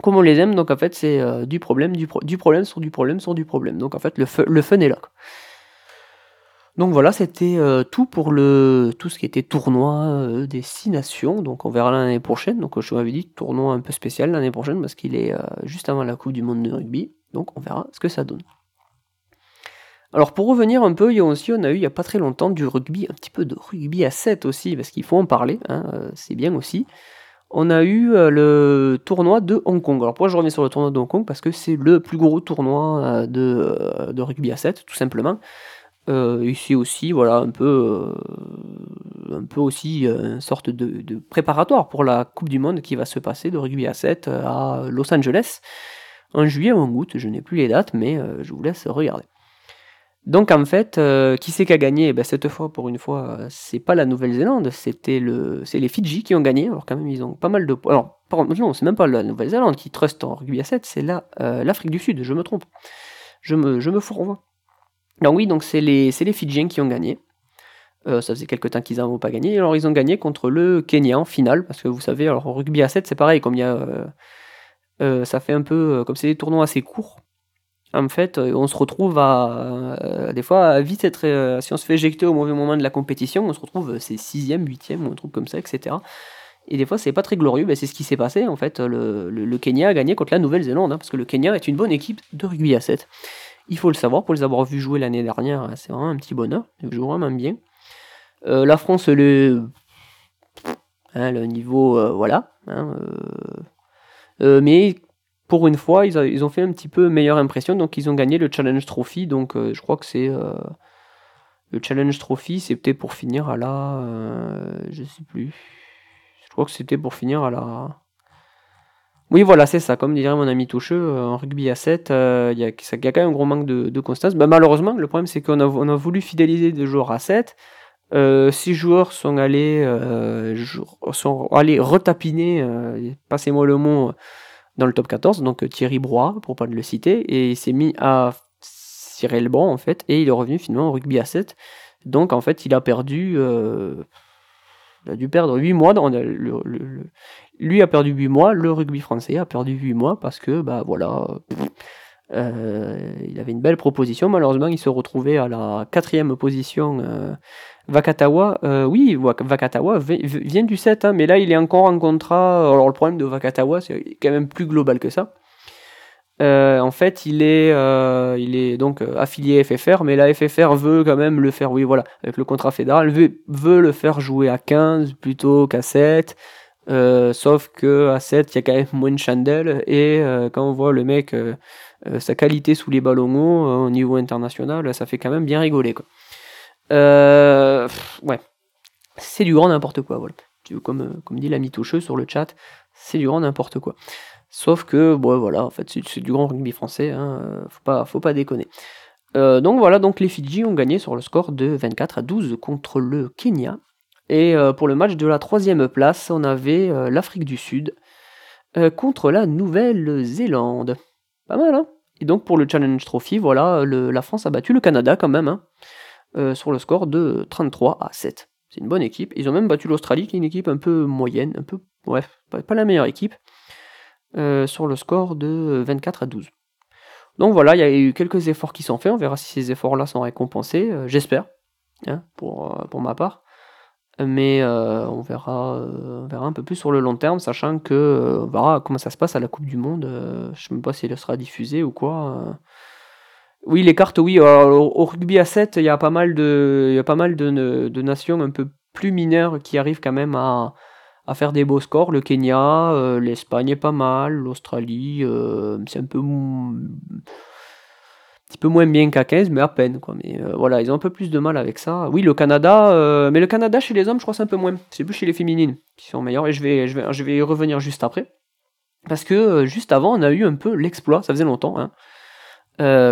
Speaker 2: Comme on les aime, donc en fait, c'est du problème, du, du problème sur du problème sur du problème. Donc en fait, le, le fun est là. Donc voilà, c'était euh, tout pour le tout ce qui était tournoi euh, des six nations. Donc on verra l'année prochaine. Donc je vous avais dit tournoi un peu spécial l'année prochaine parce qu'il est euh, juste avant la Coupe du Monde de rugby. Donc on verra ce que ça donne. Alors pour revenir un peu, il y a aussi, on a eu il n'y a pas très longtemps du rugby, un petit peu de rugby à 7 aussi, parce qu'il faut en parler, hein, euh, c'est bien aussi. On a eu euh, le tournoi de Hong Kong. Alors pourquoi je reviens sur le tournoi de Hong Kong? Parce que c'est le plus gros tournoi euh, de, euh, de rugby à 7, tout simplement. Euh, ici aussi, voilà, un peu, euh, un peu aussi euh, une sorte de, préparatoire pour la Coupe du Monde qui va se passer de rugby à 7 euh, à Los Angeles en juillet ou en août, je n'ai plus les dates, mais je vous laisse regarder. Donc en fait, qui c'est qui a gagné? Eh ben, Cette fois, pour une fois, c'est pas la Nouvelle-Zélande, c'était le, c'est les Fidji qui ont gagné. Alors quand même, ils ont pas mal de points. Alors, par- non, c'est même pas la Nouvelle-Zélande qui trust en rugby à 7, c'est la, l'Afrique du Sud, je me trompe. Je me, je me fourvoie. Donc oui, donc c'est les, les Fidjiens qui ont gagné. Euh, ça faisait quelques temps qu'ils n'avaient pas gagné. Alors ils ont gagné contre le Kenya en finale, parce que vous savez, alors rugby à 7, c'est pareil, comme il y a, euh, euh, ça fait un peu, comme c'est des tournois assez courts. En fait, on se retrouve à, des fois, à vite être, si on se fait éjecter au mauvais moment de la compétition, on se retrouve, c'est sixième, huitième ou un truc comme ça, etc. Et des fois, c'est pas très glorieux, ben, c'est ce qui s'est passé. En fait, le, le- le Kenya a gagné contre la Nouvelle-Zélande, hein, parce que le Kenya est une bonne équipe de rugby à 7. Il faut le savoir, pour les avoir vus jouer l'année dernière, hein, c'est vraiment un petit bonheur. Ils jouent vraiment bien. Euh, la France, le, hein, le niveau, euh, voilà. hein, euh, mais pour une fois, ils, ont fait un petit peu meilleure impression, donc ils ont gagné le Challenge Trophy. Donc je crois que c'est le Challenge Trophy, c'était pour finir à la, je sais plus. Je crois que c'était pour finir à la. Oui, voilà, c'est ça. Comme dirait mon ami Toucheux, euh, en rugby à 7, euh, il y, a, quand même un gros manque de, constance. Bah, malheureusement, le problème, c'est qu'on a, voulu fidéliser des joueurs à 7. Euh, six joueurs sont allés, retapiner, passez-moi le mot, dans le top 14. Donc Thierry Broy, pour pas le citer, et il s'est mis à cirer le banc, en fait, et il est revenu finalement au rugby à 7. Donc, en fait, il a perdu. il a dû perdre 8 mois. Dans le- lui a perdu 8 mois, le rugby français a perdu 8 mois parce que, bah voilà, euh, il avait une belle proposition. Malheureusement, il se retrouvait à la quatrième position. euh, Vakatawa, euh, oui, Vakatawa vi- vi- vient du 7, hein, mais là il est encore en contrat. Alors le problème de Vakatawa, c'est quand même plus global que ça. En fait, il est, donc affilié FFR, mais la FFR veut quand même le faire, oui, voilà, avec le contrat fédéral, veut, veut le faire jouer à 15 plutôt qu'à 7. Euh, sauf que à 7, il y a quand même moins de chandelles, et euh, quand on voit le mec, euh, sa qualité sous les ballons hauts, au niveau international, ça fait quand même bien rigoler, quoi. Ouais, c'est du grand n'importe quoi, voilà. Comme, comme dit l'ami Toucheux sur le chat, c'est du grand n'importe quoi. Sauf que, bon, voilà, en fait, c'est du grand rugby français, hein, faut, pas, faut pas déconner. Donc voilà, donc les Fidji ont gagné sur le score de 24 à 12 contre le Kenya. Et euh, pour le match de la troisième place, on avait euh, l'Afrique du Sud euh, contre la Nouvelle-Zélande. Pas mal, hein Et donc pour le Challenge Trophy, voilà, la France a battu le Canada quand même, hein, sur le score de 33 à 7. C'est une bonne équipe. Ils ont même battu l'Australie, qui est une équipe un peu moyenne, un peu, bref, pas, pas la meilleure équipe, sur le score de 24 à 12. Donc voilà, il y a eu quelques efforts qui sont faits. On verra si ces efforts-là sont récompensés. J'espère, hein, pour ma part. Mais euh, on, verra, euh, on verra un peu plus sur le long terme, sachant que euh, on verra comment ça se passe à la Coupe du Monde. je ne sais même pas si elle sera diffusée ou quoi. Oui, les cartes, oui. au rugby à 7, il y a pas mal de, y a pas mal de, de, nations un peu plus mineures qui arrivent quand même à, à faire des beaux scores. Le Kenya, l'Espagne est pas mal, l'Australie, c'est un peu petit peu moins bien qu'à 15, mais à peine. Quoi. Mais euh, voilà, ils ont un peu plus de mal avec ça. Oui, le Canada, euh, mais le Canada chez les hommes, je crois c'est un peu moins. C'est plus chez les féminines qui sont meilleures. Et je vais, je vais, je vais y revenir juste après. Parce que euh, juste avant, on a eu un peu l'exploit, ça faisait longtemps, hein,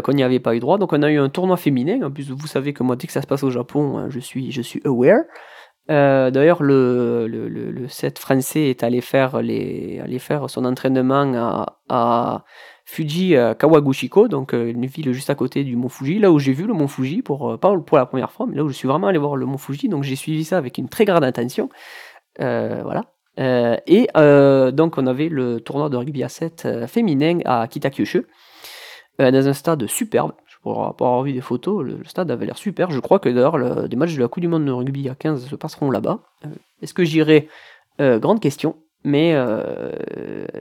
Speaker 2: qu'on n'y avait pas eu droit. Donc on a eu un tournoi féminin. En plus, vous savez que moi, dès que ça se passe au Japon, hein, je, suis, je suis aware. D'ailleurs, le, le, le, set français est allé faire, les, aller faire son entraînement à, à Fuji euh, Kawaguchiko, donc euh, une ville juste à côté du mont Fuji, là où j'ai vu le mont Fuji, pour, euh, pas pour la première fois, mais là où je suis vraiment allé voir le mont Fuji, donc j'ai suivi ça avec une très grande attention. voilà. et donc on avait le tournoi de rugby à 7 féminin à Kitakyushu, dans un stade superbe. Pour avoir vu des photos, le, stade avait l'air super. Je crois que d'ailleurs, des matchs de la Coupe du Monde de rugby à 15 se passeront là-bas. Est-ce que j'irai? Grande question, mais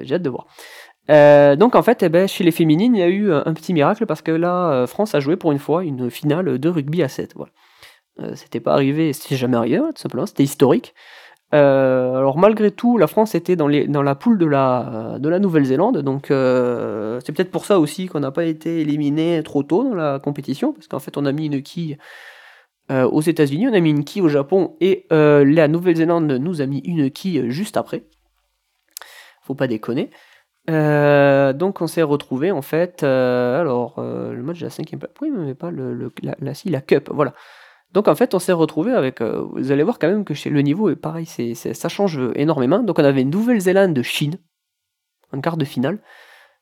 Speaker 2: j'ai hâte de voir. Euh, donc en fait, eh ben, chez les féminines, il y a eu un, petit miracle parce que là, euh, France a joué pour une fois une finale de rugby à 7. Voilà. Euh, c'était pas arrivé, c'était jamais arrivé, tout simplement, c'était historique. alors malgré tout, la France était dans la poule de la, de la Nouvelle-Zélande, donc c'est peut-être pour ça aussi qu'on n'a pas été éliminé trop tôt dans la compétition, parce qu'en fait on a mis une quille aux États-Unis, on a mis une quille au Japon, et la Nouvelle-Zélande nous a mis une quille juste après. Faut pas déconner. Euh, donc on s'est retrouvé en fait. Euh, alors euh, le match de la cinquième place. Oui, mais pas la, la, la cup. Voilà. Donc en fait on s'est retrouvé avec. vous allez voir quand même que le niveau est pareil, c'est, ça change énormément. Donc on avait Nouvelle-Zélande de Chine en quart de finale,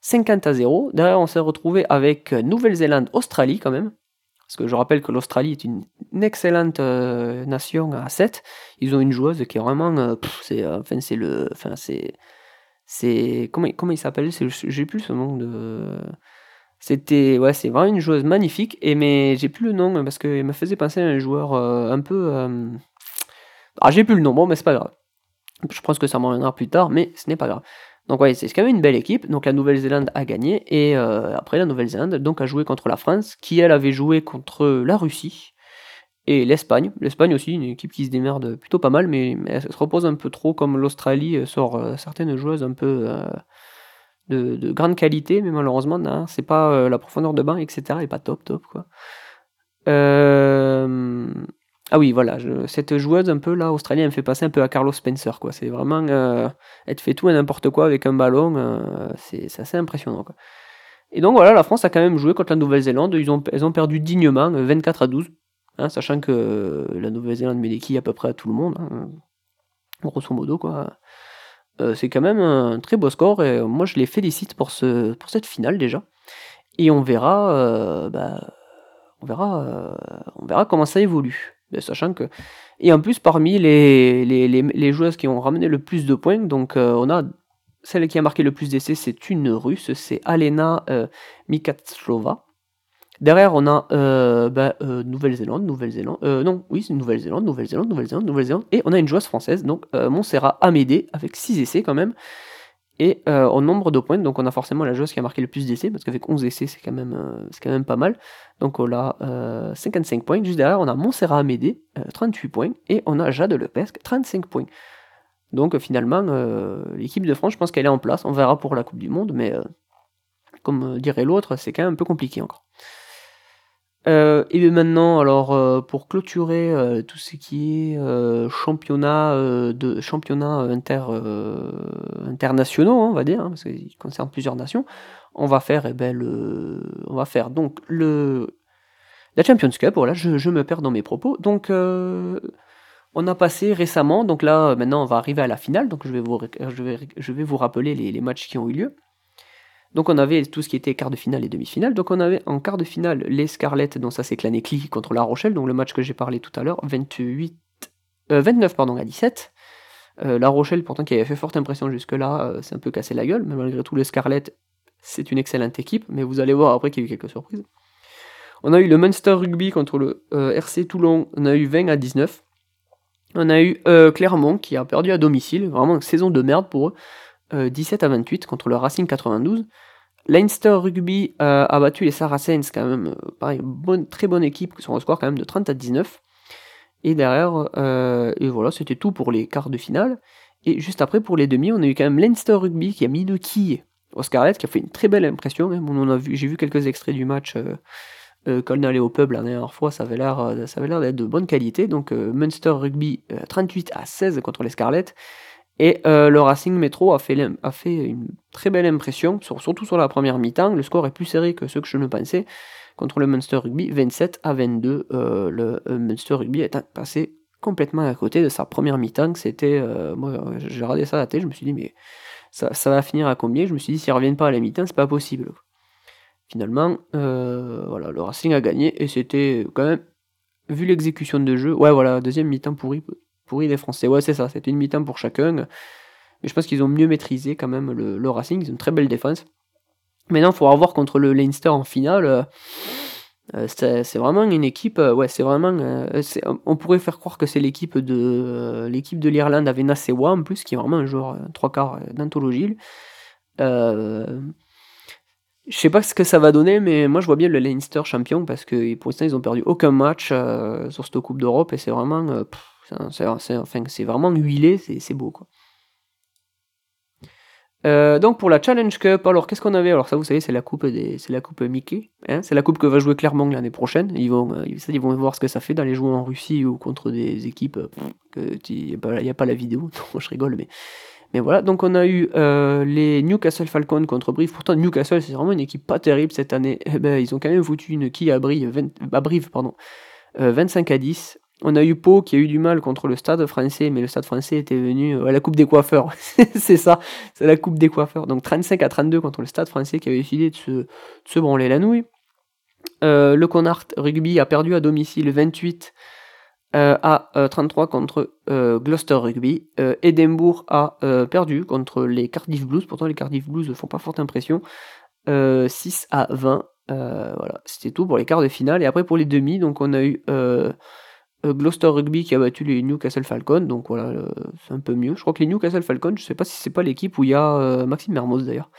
Speaker 2: 50 à 0. Derrière on s'est retrouvé avec Nouvelle-Zélande Australie quand même. Parce que je rappelle que l'Australie est une, excellente nation à 7. Ils ont une joueuse qui est vraiment. c'est, enfin c'est le. Enfin c'est c'est comment, comment il s'appelle? J'ai plus ce nom de. C'était ouais, c'est vraiment une joueuse magnifique. Et mais j'ai plus le nom parce qu'elle me faisait penser à un joueur euh, un peu. Euh, ah, j'ai plus le nom. Bon, mais c'est pas grave. Je pense que ça m'en reviendra plus tard, mais ce n'est pas grave. Donc ouais, c'est quand même une belle équipe. Donc la Nouvelle-Zélande a gagné et euh, après la Nouvelle-Zélande donc a joué contre la France, qui elle avait joué contre la Russie et l'Espagne. L'Espagne aussi, une équipe qui se démerde plutôt pas mal, mais, elle se repose un peu trop comme l'Australie euh, sort euh, certaines joueuses un peu euh, de, grande qualité, mais malheureusement, c'est pas la profondeur de banc, etc. et pas top top quoi. Ah oui, voilà, cette joueuse un peu là, australienne, elle me fait passer un peu à Carlos Spencer, quoi. C'est vraiment, elle te fait tout et n'importe quoi avec un ballon, c'est assez impressionnant, quoi. Et donc voilà, la France a quand même joué contre la Nouvelle-Zélande, ils ont, elles ont perdu dignement, 24 à 12. Hein, sachant que la Nouvelle-Zélande met des à peu près à tout le monde, hein, grosso modo quoi. Euh, c'est quand même un très beau score et moi je les félicite pour, ce, pour cette finale déjà. Et on verra, euh, bah, on verra, euh, on verra comment ça évolue. Sachant que et en plus parmi les, les, joueuses qui ont ramené le plus de points, donc on a celle qui a marqué le plus d'essais, c'est une russe, c'est Alena Mikatslova. Derrière, on a euh, bah, euh, Nouvelle-Zélande, Nouvelle-Zélande, euh, non, oui, c'est Nouvelle-Zélande, Nouvelle-Zélande, Nouvelle-Zélande, Nouvelle-Zélande, et on a une joueuse française, donc Montserrat Amédée, avec 6 essais quand même, et en nombre de points, donc on a forcément la joueuse qui a marqué le plus d'essais, parce qu'avec 11 essais, c'est quand, même, c'est quand même pas mal. Donc on a 55 points. Juste derrière, on a Montserrat Amédée, 38 points, et on a Jade Lepesque, 35 points. Donc finalement, l'équipe de France, je pense qu'elle est en place. On verra pour la Coupe du Monde, mais comme dirait l'autre, c'est quand même un peu compliqué encore. Euh, et maintenant, alors euh, pour clôturer euh, tout ce qui est championnat de championnat inter, internationaux, hein, on va dire, hein, parce qu'il concerne plusieurs nations, on va faire, eh ben, le, on va faire donc le la Champions Cup. Je, je me perds dans mes propos. Donc on a passé récemment, donc là maintenant on va arriver à la finale. Donc je vais vous, je vais, je vais vous rappeler les matchs qui ont eu lieu. Donc on avait tout ce qui était quart de finale et demi-finale. Donc on avait en quart de finale les Scarlett, dont ça s'est Cli contre La Rochelle, donc le match que j'ai parlé tout à l'heure, 28, 29 euh, pardon, à 17. Euh, la Rochelle, pourtant qui avait fait forte impression jusque-là, euh, c'est un peu cassé la gueule, mais malgré tout, les Scarlett, c'est une excellente équipe, mais vous allez voir après qu'il y a eu quelques surprises. On a eu le Munster Rugby contre le RC Toulon, on a eu 20 à 19. On a eu Clermont qui a perdu à domicile, vraiment une saison de merde pour eux, 17 à 28 contre le Racing 92. Leinster Rugby a battu les Saracens, quand même, pareil, bonne, très bonne équipe, sur un score quand même de 30 à 19. Et derrière, et voilà, c'était tout pour les quarts de finale. Et juste après, pour les demi, on a eu quand même Leinster Rugby qui a mis de quilles au Scarlett, qui a fait une très belle impression. On a vu, j'ai vu quelques extraits du match euh, euh, quand on allait au pub la dernière fois, ça avait l'air, euh, ça avait l'air d'être de bonne qualité. Donc Munster Rugby 38 à 16 contre les Scarlets. Et le Racing Metro a fait, une très belle impression, surtout sur la première mi-temps. Le score est plus serré que ce que je ne pensais. Contre le Munster Rugby, 27 à 22. le Munster Rugby est passé complètement à côté de sa première mi-temps. C'était, moi, j'ai regardé ça à la tête, je me suis dit, mais ça, va finir à combien? Je me suis dit, s'ils reviennent pas à la mi-temps, c'est pas possible. Finalement, euh, voilà, le Racing a gagné et c'était quand même, vu l'exécution de jeu, ouais, voilà, deuxième mi-temps pourri, pourri des Français. Ouais, c'est ça, c'était une mi-temps pour chacun. Mais je pense qu'ils ont mieux maîtrisé quand même le, Racing, ils ont une très belle défense. Maintenant, il faudra voir contre le Leinster en finale. Euh, euh, c'est vraiment une équipe, ouais, c'est vraiment. on pourrait faire croire que c'est l'équipe de l'Irlande avec Nasewa en plus, qui est vraiment un joueur trois quarts d'anthologie. Euh, je sais pas ce que ça va donner, mais moi je vois bien le Leinster champion parce que pour l'instant ils ont perdu aucun match euh, sur cette Coupe d'Europe et c'est vraiment, euh, c'est vraiment huilé, c'est beau quoi. Euh, donc pour la Challenge Cup, alors qu'est-ce qu'on avait? Alors ça vous savez c'est la coupe c'est la coupe Mickey, hein c'est la coupe que va jouer Clermont l'année prochaine. Ils vont, ils vont voir ce que ça fait d'aller jouer en Russie ou contre des équipes il n'y a, pas la vidéo, je rigole mais mais voilà, donc on a eu euh, les Newcastle Falcons contre Brive. Pourtant, Newcastle, c'est vraiment une équipe pas terrible cette année. Eh ben, ils ont quand même foutu une quille à Brive, à Brive pardon, 25 euh, à 10. On a eu Pau qui a eu du mal contre le stade français, mais le stade français était venu euh, à la Coupe des coiffeurs. c'est ça, c'est la Coupe des coiffeurs. Donc 35 à 32 contre le stade français qui avait décidé de se, se branler la nouille. le Connard Rugby a perdu à domicile 28 euh, a 33 euh, contre euh, Gloucester Rugby. Edinburgh a perdu contre les Cardiff Blues. Pourtant, les Cardiff Blues ne font pas forte impression. 6 à 20. voilà, c'était tout pour les quarts de finale. Et après, pour les demi, donc on a eu Gloucester Rugby qui a battu les Newcastle Falcons. Donc voilà, c'est un peu mieux. Je crois que les Newcastle Falcons, je sais pas si c'est pas l'équipe où il y a Maxime Mermoz d'ailleurs.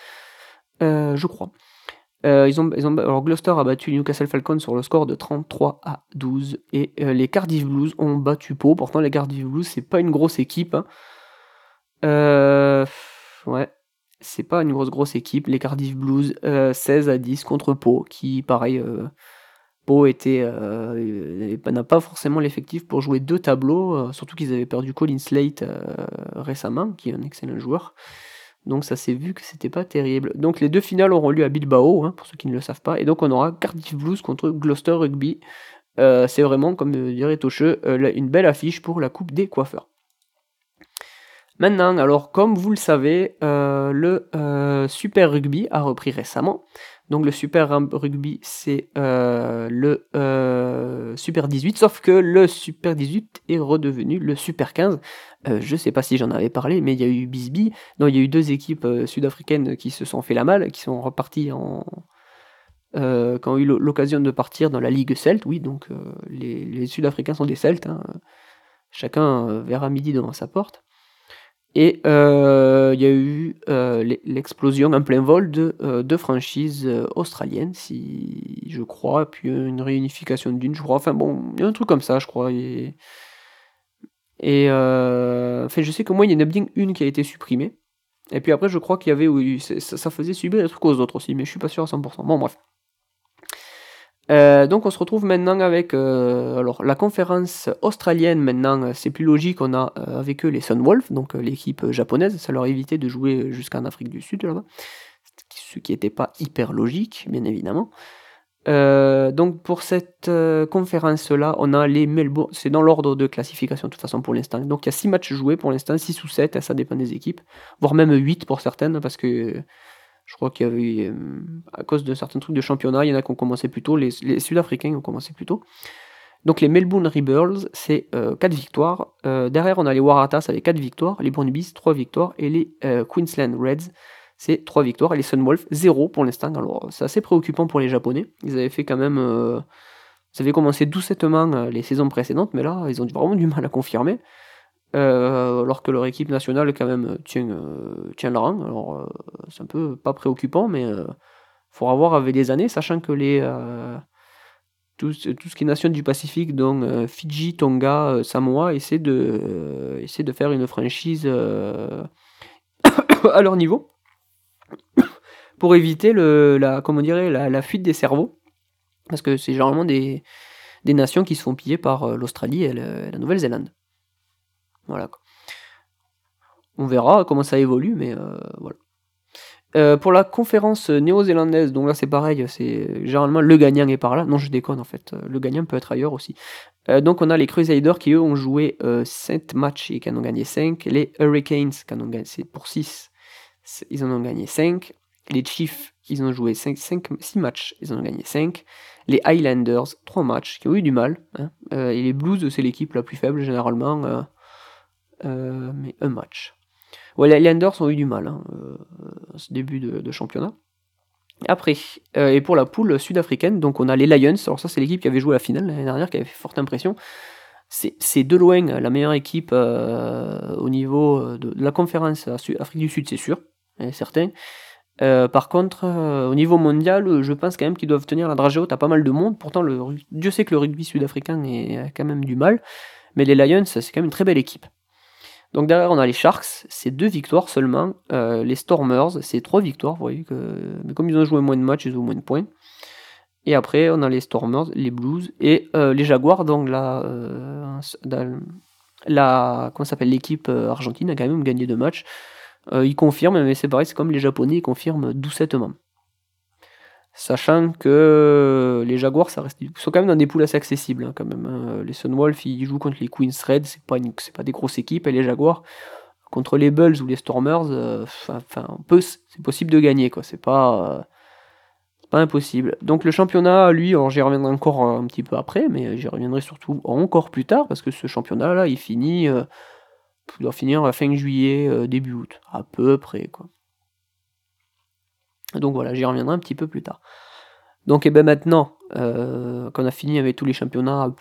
Speaker 2: je crois. Euh, ils ont, alors Gloucester a battu Newcastle Falcons sur le score de 33 à 12 et euh, les Cardiff Blues ont battu Pau. Pourtant les Cardiff Blues c'est pas une grosse équipe. Hein. Euh, ouais, c'est pas une grosse grosse équipe. Les Cardiff Blues 16 à 10 contre Pau qui pareil Était n'a pas forcément l'effectif pour jouer deux tableaux, surtout qu'ils avaient perdu Colin Slate récemment qui est un excellent joueur. Donc ça s'est vu que c'était pas terrible. Donc les deux finales auront lieu à Bilbao, hein, pour ceux qui ne le savent pas. Et donc on aura Cardiff Blues contre Gloucester Rugby. Euh, c'est vraiment, comme dirait Tocheux, euh, une belle affiche pour la Coupe des coiffeurs. Maintenant, alors comme vous le savez, euh, le Super Rugby a repris récemment. Donc le Super Rugby, c'est le Super 18, sauf que le Super 18 est redevenu le Super 15. Euh, je ne sais pas si j'en avais parlé, mais il y a eu Bisbee. Non, il y a eu deux équipes euh, sud-africaines qui se sont fait la malle, qui sont reparties en. Euh, qui ont eu l'occasion de partir dans la Ligue Celte, oui, donc les, Sud-Africains sont des Celtes, hein. chacun verra midi devant sa porte. Et il y a eu l'explosion en plein vol de deux franchises australiennes, si je crois, puis une réunification d'une, je crois. Enfin bon, il y a un truc comme ça, je crois. Et euh, enfin, je sais que moi, il y en a bien une qui a été supprimée. Et puis après, je crois qu'il y avait. Oui, ça, faisait subir des trucs aux autres aussi, mais je suis pas sûr à 100%. Bon, bref. Euh, donc on se retrouve maintenant avec euh, alors la conférence australienne maintenant c'est plus logique on a avec eux les Sunwolves donc l'équipe japonaise. Ça leur évité de jouer jusqu'en Afrique du Sud là-bas. Ce qui n'était pas hyper logique bien évidemment. Euh, donc pour cette euh, conférence-là, on a les Melbourne, c'est dans l'ordre de classification de toute façon pour l'instant. Donc il y a 6 matchs joués pour l'instant, 6 ou 7, ça dépend des équipes, voire même 8 pour certaines, parce que je crois qu'il y avait, euh, à cause de certains trucs de championnat, il y en a qui ont commencé plus tôt, les, Sud-Africains ont commencé plus tôt. Donc les Melbourne Rebels, c'est 4 victoires. derrière, on a les Waratahs avec 4 victoires, les Brumbies 3 victoires, et les Queensland Reds c'est 3 victoires. Et les Sunwolves, 0 pour l'instant. Alors, c'est assez préoccupant pour les Japonais. Ils avaient fait quand même. Euh, Ça avait commencé doucettement les saisons précédentes, mais là, ils ont vraiment du mal à confirmer. Alors que leur équipe nationale, quand même, tient, tient le rang. Alors, c'est un peu pas préoccupant, mais il faudra voir avec les années, sachant que les, tout, ce qui est nation du Pacifique, donc euh, Fidji, Tonga, euh, Samoa, essaient de, euh, de faire une franchise à leur niveau pour éviter le, la, comment dirait, la, fuite des cerveaux. Parce que c'est généralement des, nations qui se font piller par l'Australie et, la Nouvelle-Zélande. Voilà. On verra comment ça évolue, mais voilà. Euh, pour la conférence néo-zélandaise, donc là c'est pareil, c'est généralement le gagnant est par là. Non, je déconne en fait, le gagnant peut être ailleurs aussi. Euh, donc on a les Crusaders qui eux ont joué 7 euh, matchs et qui en ont gagné 5. Les Hurricanes qui en ont gagné pour 6, ils en ont gagné 5. Les Chiefs, ils ont joué 5, 5, 6 matchs, ils en ont gagné 5. Les Highlanders, 3 matchs, qui ont eu du mal. Hein. et les Blues, c'est l'équipe la plus faible généralement, mais un match les Highlanders ont eu du mal hein, euh, ce début de, championnat. Après, euh, et pour la poule sud-africaine, donc on a les Lions. Alors ça, c'est l'équipe qui avait joué la finale l'année dernière, qui avait fait forte impression. C'est de loin la meilleure équipe euh, au niveau de, la conférence Afrique du Sud, c'est sûr, et certain. par contre, au niveau mondial, je pense quand même qu'ils doivent tenir la dragée haute à pas mal de monde. Pourtant, Dieu sait que le rugby sud-africain a quand même du mal. Mais les Lions, c'est quand même une très belle équipe. Donc derrière, on a les Sharks, c'est deux victoires seulement. Euh, les Stormers, c'est trois victoires. Vous voyez que, mais comme ils ont joué moins de matchs, ils ont moins de points. Et après, on a les Stormers, les Blues et euh, les Jaguars. Donc là, euh, la, s'appelle l'équipe argentine a quand même gagné deux matchs. ils confirment, mais c'est pareil, c'est comme les Japonais, ils confirment doucettement. Sachant que les Jaguars ça reste, sont quand même dans des poules assez accessibles. Hein, même. Hein. Les Sunwolves ils jouent contre les Queens Red, c'est pas, pas des grosses équipes. Et les Jaguars, contre les Bulls ou les Stormers, euh, c'est possible de gagner. quoi. C'est pas, euh, pas impossible. Donc le championnat, lui, j'y reviendrai encore un petit peu après, mais j'y reviendrai surtout encore plus tard, parce que ce championnat-là, il finit. Euh, il doit finir à fin juillet, début août, à peu près. quoi. Donc voilà, j'y reviendrai un petit peu plus tard. Donc et eh ben maintenant euh, qu'on a fini avec tous les championnats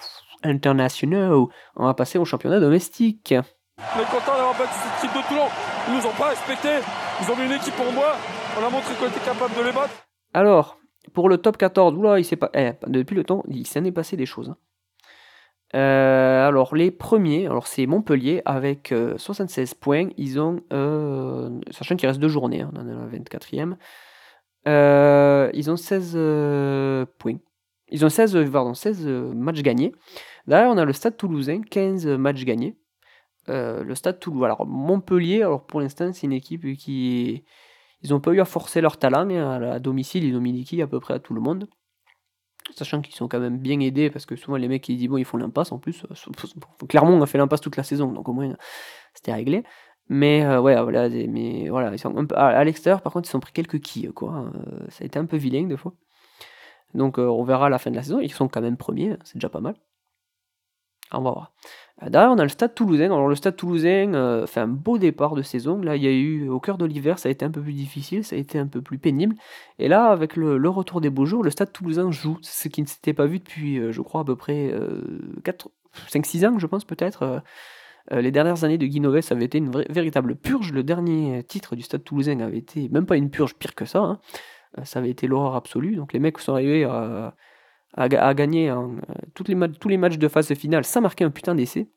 Speaker 2: internationaux, on va passer au championnat domestique.
Speaker 1: On est content d'avoir battu cette équipe de Toulon. Ils nous ont pas respecté. Ils ont mis une équipe pour moi. On a montré qu'on était capable de les battre.
Speaker 2: Alors, pour le top 14, oula, il s'est pas. Eh, depuis le temps, il s'en est passé des choses. Hein. Euh, alors les premiers, alors c'est Montpellier avec 76 euh, points. Ils ont, sachant qu'il reste deux journées, hein, dans la 24e. Euh, ils ont 16 euh, points. Ils ont 16, euh, pardon, 16 matchs gagnés. Derrière, on a le Stade toulousain, 15 matchs gagnés. le Stade Toulouse. Alors, Montpellier, alors pour l'instant, c'est une équipe qui. Ils n'ont pas eu à forcer leur talent. Hein, à, domicile, ils ont mis à peu près à tout le monde. Sachant qu'ils sont quand même bien aidés, parce que souvent les mecs ils disent bon, ils font l'impasse en plus. Clairement, on a fait l'impasse toute la saison, donc au moins c'était réglé. Mais euh, ouais, voilà, mais voilà, ils sont un peu, à, l'extérieur, par contre, ils sont pris quelques quilles, quoi. Euh, ça a été un peu vilain des fois. Donc, euh, on verra à la fin de la saison. Ils sont quand même premiers, c'est déjà pas mal. On va voir. Derrière, on a le Stade Toulousain. Alors, le Stade Toulousain fait un beau départ de saison. Là, il y a eu, au cœur de l'hiver, ça a été un peu plus difficile, ça a été un peu plus pénible. Et là, avec le, retour des beaux jours, le Stade Toulousain joue, ce qui ne s'était pas vu depuis, je crois, à peu près 5-6 ans, je pense, peut-être. Euh, les dernières années de Guinoves avaient été une véritable purge. Le dernier titre du Stade Toulousain avait été même pas une purge pire que ça. Hein. Euh, ça avait été l'horreur absolue. Donc les mecs sont arrivés à, gagner euh, toutes les tous les matchs de phase finale sans marquer un putain d'essai.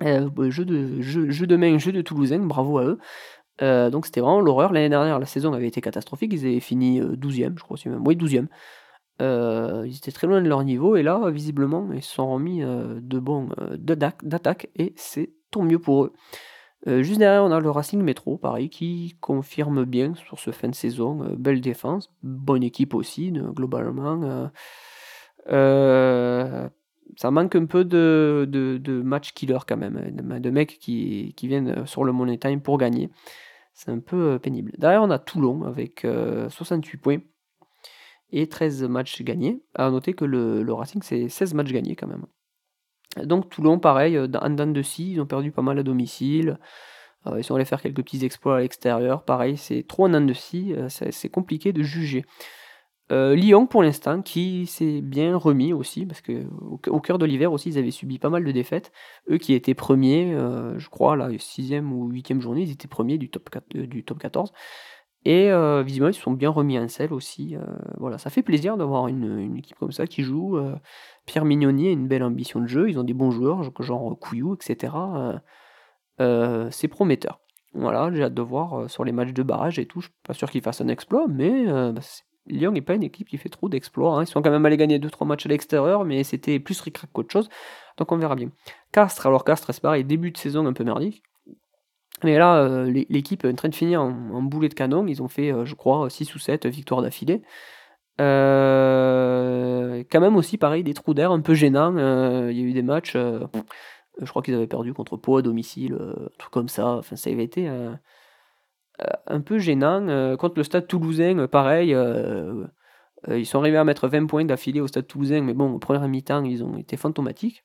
Speaker 2: Jeu, de, jeu, main, jeu de Toulousain, bravo à eux. donc c'était vraiment l'horreur. L'année dernière, la saison avait été catastrophique. Ils avaient fini 12e, je crois, même. Oui, 12e. Euh, ils étaient très loin de leur niveau et là, visiblement, ils se sont remis euh, de bons euh, d'attaque et c'est tant mieux pour eux. juste derrière, on a le Racing Métro, pareil, qui confirme bien sur ce fin de saison. belle défense, bonne équipe aussi, globalement. ça manque un peu de, match killer quand même, de, de mecs qui, qui, viennent sur le Money Time pour gagner. C'est un peu pénible. Derrière, on a Toulon avec 68 points et 13 matchs gagnés. À noter que le, Racing, c'est 16 matchs gagnés quand même. Donc Toulon, pareil, en Dan de scie, ils ont perdu pas mal à domicile. Euh, ils sont allés faire quelques petits exploits à l'extérieur. Pareil, c'est trop en Dan de scie, euh, c'est compliqué de juger. Lyon pour l'instant qui s'est bien remis aussi parce que au, cœur de l'hiver aussi ils avaient subi pas mal de défaites. Eux qui étaient premiers, je crois la sixième ou huitième journée ils étaient premiers du top, du top 14. Et visiblement ils se sont bien remis en selle aussi. voilà, ça fait plaisir d'avoir une, une, équipe comme ça qui joue. Pierre Mignoni a une belle ambition de jeu, ils ont des bons joueurs genre Couillou, etc. c'est prometteur. Voilà, j'ai hâte de voir euh, sur les matchs de barrage et tout. Je suis pas sûr qu'ils fassent un exploit, mais euh, bah, Lyon n'est pas une équipe qui fait trop d'exploits. Hein. Ils sont quand même allés gagner 2-3 matchs à l'extérieur, mais c'était plus ric qu'autre chose. Donc on verra bien. Castres, alors Castres, c'est pareil, début de saison un peu merdique. Mais là, euh, l'équipe est en train de finir en, boulet de canon. Ils ont fait, je crois, 6 ou 7 victoires d'affilée. quand même aussi, pareil, des trous d'air un peu gênants. Il y a eu des matchs. Je crois qu'ils avaient perdu contre Pau à domicile, euh, un truc comme ça. Enfin, ça avait été euh, euh, un peu gênant. contre le Stade Toulousain, pareil. ils sont arrivés à mettre 20 points d'affilée au Stade Toulousain, mais bon, au premier mi-temps, ils ont été fantomatiques.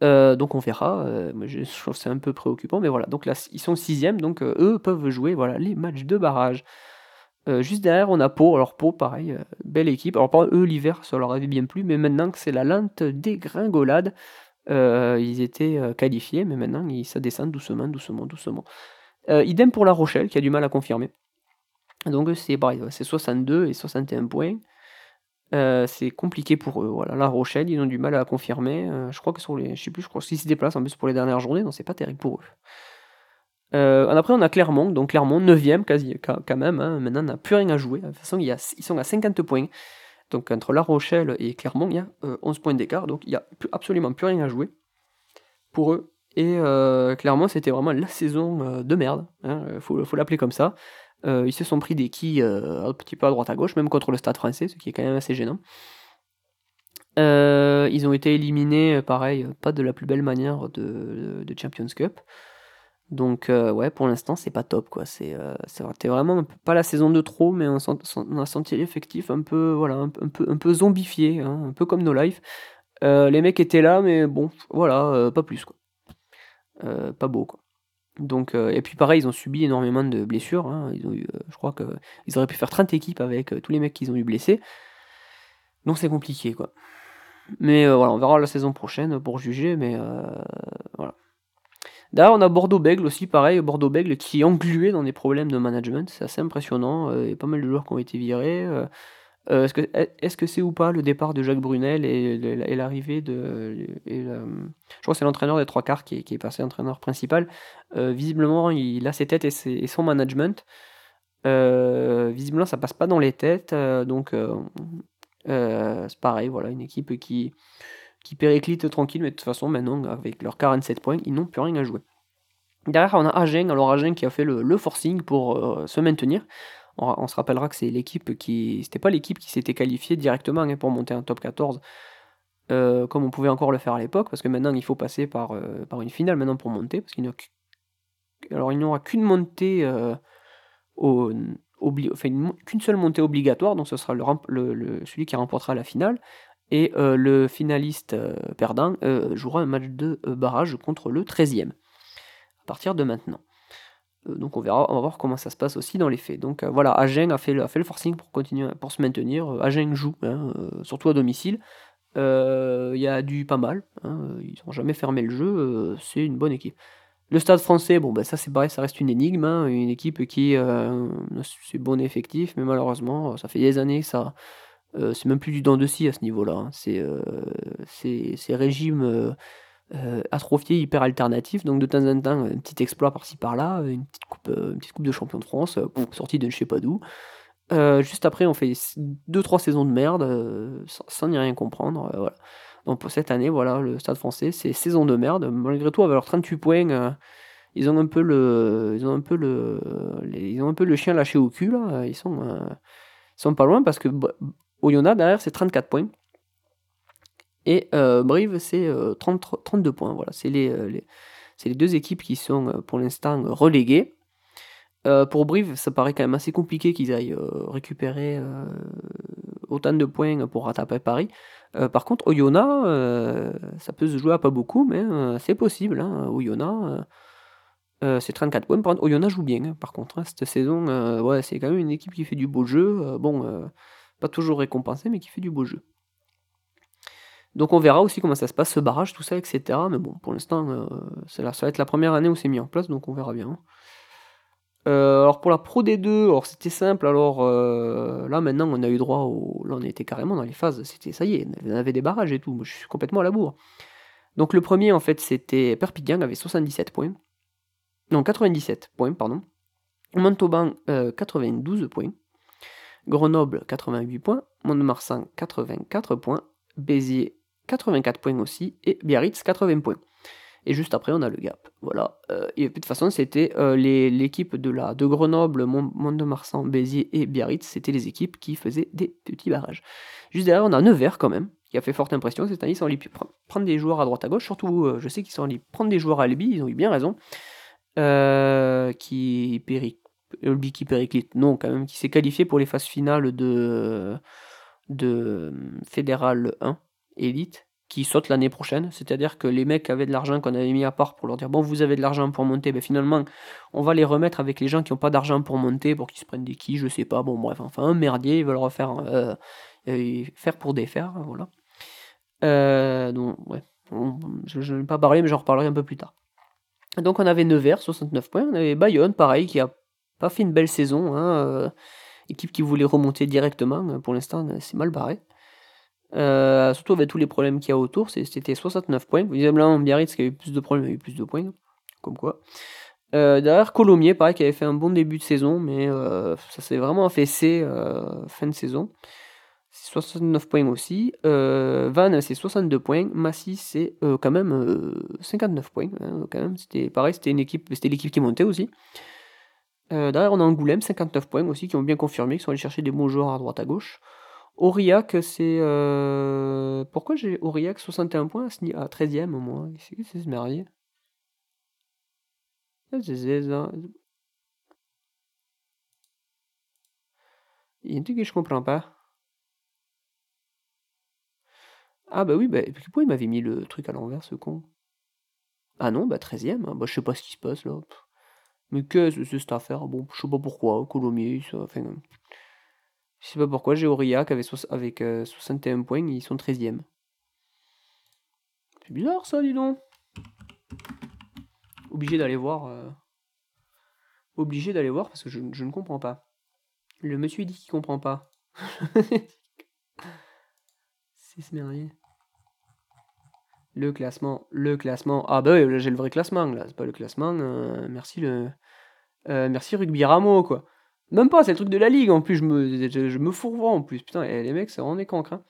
Speaker 2: Donc on verra. je trouve c'est un peu préoccupant, mais voilà. Donc là, ils sont sixième, donc eux peuvent jouer voilà les matchs de barrage. juste derrière, on a Pau. Alors Pau, pareil, belle équipe. Alors pas eux l'hiver, ça leur avait bien plu, mais maintenant que c'est la lente dégringolade, euh, ils étaient euh, qualifiés, mais maintenant ils, ça descend doucement, doucement, doucement. Euh, idem pour La Rochelle, qui a du mal à confirmer. Donc c'est c'est 62 et 61 points. C'est compliqué pour eux. Voilà, La Rochelle, ils ont du mal à confirmer. je crois que sur les, je sais plus, je crois qu'ils se déplacent en plus pour les dernières journées, donc c'est pas terrible pour eux. après, on a Clermont, donc Clermont 9ème quasi, quand même. Hein. Maintenant, on n'a plus rien à jouer. De toute façon, ils sont à 50 points. Donc entre La Rochelle et Clermont, il y a 11 euh, points d'écart, donc il n'y a absolument plus rien à jouer pour eux. Et euh, Clermont, c'était vraiment la saison euh, de merde, il hein, faut, l'appeler comme ça. Ils se sont pris des quilles un petit peu à droite à gauche, même contre le stade français, ce qui est quand même assez gênant. ils ont été éliminés, pareil, pas de la plus belle manière de Champions Cup. Donc euh, ouais, pour l'instant, c'est pas top quoi. Euh, c'était vraiment pas la saison de trop, mais on, a senti l'effectif un peu voilà, un, peu un peu zombifié, hein, un peu comme lives. Euh, les mecs étaient là, mais bon, voilà, pas plus quoi. pas beau quoi. Donc et puis pareil, ils ont subi énormément de blessures. Hein. Ils ont eu, je crois que ils auraient pu faire 30 équipes avec tous les mecs qu'ils ont eu blessés. Donc c'est compliqué quoi. Mais voilà, on verra la saison prochaine pour juger, mais voilà. D'ailleurs, on a Bordeaux-Bègle aussi, pareil, Bordeaux-Bègle qui est englué dans des problèmes de management, c'est assez impressionnant, euh, il y a pas mal de joueurs qui ont été virés. Euh, euh, est-ce que c'est ou pas le départ de Jacques Brunel et, l'arrivée de. je crois que c'est l'entraîneur des trois quarts qui est, passé entraîneur principal. visiblement, il a ses têtes et, son management. visiblement, ça passe pas dans les têtes, donc c'est pareil, voilà, une équipe qui périclitent tranquille, mais de toute façon, maintenant, avec leurs 47 points, ils n'ont plus rien à jouer. Derrière, on a Agen, alors Agen qui a fait le, forcing pour euh, se maintenir. On, se rappellera que c'est l'équipe qui. C'était pas l'équipe qui s'était qualifiée directement hein, pour monter un top 14, euh, comme on pouvait encore le faire à l'époque, parce que maintenant il faut passer par, euh, une finale maintenant pour monter, parce qu'il n'y alors il n'y aura qu'une montée au, enfin, qu'une seule montée obligatoire, donc ce sera celui qui remportera la finale. Et euh, le finaliste euh, perdant euh, jouera un match de barrage contre le 13e, à partir de maintenant. Donc on verra, on va voir comment ça se passe aussi dans les faits. Donc voilà, Agen a fait, le, le forcing pour continuer, pour se maintenir. Agen joue, hein, surtout à domicile. Il y a du pas mal, hein, ils n'ont jamais fermé le jeu, c'est une bonne équipe. Le stade français, bon ben ça c'est pareil, ça reste une énigme, hein, une équipe qui c'est bon effectif, mais malheureusement ça fait des années que ça, euh, c'est même plus du dent de scie à ce niveau-là. C'est euh, ces régimes euh, atrophiés hyper alternatifs. Donc de temps en temps, un petit exploit par-ci par-là, une petite coupe, une petite coupe de champion de France, sortie de je sais pas d'où. juste après, on fait 2-3 saisons de merde sans, n'y rien comprendre. Donc pour cette année, voilà, le Stade Français, c'est saison de merde. Malgré tout, avec leurs 38 points, ils ont un peu le, ils ont un peu le, ils ont un peu le chien lâché au cul. Ils sont, ils sont pas loin parce que Oyonnax, derrière, c'est 34 points. Et euh, Brive, c'est 32 euh, points. Voilà, c'est les, euh, les, les, deux équipes qui sont pour l'instant reléguées. pour Brive, ça paraît quand même assez compliqué qu'ils aillent récupérer autant de points pour rattraper Paris. par contre, Oyonnax, ça peut se jouer à pas beaucoup, mais c'est possible. Hein. C'est 34 points. Par joue bien, hein, par contre. Hein. cette saison, c'est quand même une équipe qui fait du beau jeu. bon pas toujours récompensé, mais qui fait du beau jeu. Donc on verra aussi comment ça se passe, ce barrage, tout ça, etc. Mais bon, pour l'instant, euh, ça va être la première année où c'est mis en place, donc on verra bien. Euh, alors pour la Pro D2, alors c'était simple. Alors euh, là maintenant on a eu droit au, là on était carrément dans les phases. C'était ça y est, on avait des barrages et tout. Moi je suis complètement à la bourre. Donc le premier en fait c'était Perpignan avec 77 points. Non 97 points pardon. Montauban 92 points. Grenoble 88 points. Mont-de-Marsan 84 points. Béziers 84 points aussi, et Biarritz 80 points. Et juste après, on a le Gap. Voilà. Euh, et de toute façon, c'était euh, l'équipe de, de Grenoble, Mont-de-Marsan, Béziers et Biarritz, c'était les équipes qui faisaient des petits barrages. Juste derrière, on a Nevers quand même, qui a fait forte impression cette année. Ils sont allés prendre des joueurs à droite à gauche, surtout, euh, je sais qu'ils sont allés prendre des joueurs à Albi, ils ont eu bien raison. qui, péri... qui périclite, non, quand même, qui s'est qualifié pour les phases finales de, de Fédéral 1 élite qui saute l'année prochaine. C'est-à-dire que les mecs avaient de l'argent qu'on avait mis à part pour leur dire bon, vous avez de l'argent pour monter, ben finalement, on va les remettre avec les gens qui n'ont pas d'argent pour monter, pour qu'ils se prennent des quilles, je sais pas. Bon, bref, enfin, un merdier, ils veulent refaire euh, euh, faire pour défaire, voilà. Euh, donc, ouais, je pas parler, mais j'en reparlerai un peu plus tard. Donc, on avait Nevers, 69 points. On avait Bayonne, pareil, qui a pas fait une belle saison. Hein, équipe qui voulait remonter directement. Pour l'instant, c'est mal barré. Euh, surtout avec tous les problèmes qu'il y a autour, c'était 69 points. Visiblement, Biarritz qui a eu plus de problèmes, a eu plus de points. Comme quoi. Euh, derrière, Colomiers, pareil, qui avait fait un bon début de saison, mais euh, ça s'est vraiment affaissé fin de saison. C'est 69 points aussi. Vannes, c'est 62 points. Massy, c'est quand même 59 points. Hein, quand même, c'était pareil, c'était une équipe, c'était l'équipe qui montait aussi. derrière, on a Angoulême, 59 points aussi, qui ont bien confirmé, qui sont allés chercher des bons joueurs à droite à gauche. Aurillac, c'est. Euh, pourquoi j'ai Aurillac 61 points à 13ème au moins C'est que c'est ce merveilleux Il y a un truc que je comprends pas. Ah bah oui, bah, pourquoi il m'avait mis le truc à l'envers ce con? Ah non, bah 13ème, hein. bah je sais pas ce qui se passe là. Mais qu'est-ce que c'est cette affaire? Bon, je sais pas pourquoi, Colomiers, ça, enfin, je sais pas pourquoi, j'ai Aurillac avec, avec 61 euh, points, ils sont 13e. C'est bizarre ça, dis donc. Obligé d'aller voir. Euh, obligé d'aller voir parce que je, ne comprends pas. Le monsieur dit qu'il comprend pas. C'est ce merdier. Le classement, le classement. Ah bah oui, j'ai le vrai classement là, c'est pas le classement. Euh, merci le. merci Rugby Ramo quoi. Même pas, c'est le truc de la ligue en plus, je me, je, fourvoie en plus. Putain, les mecs, c'est vraiment des. Hein.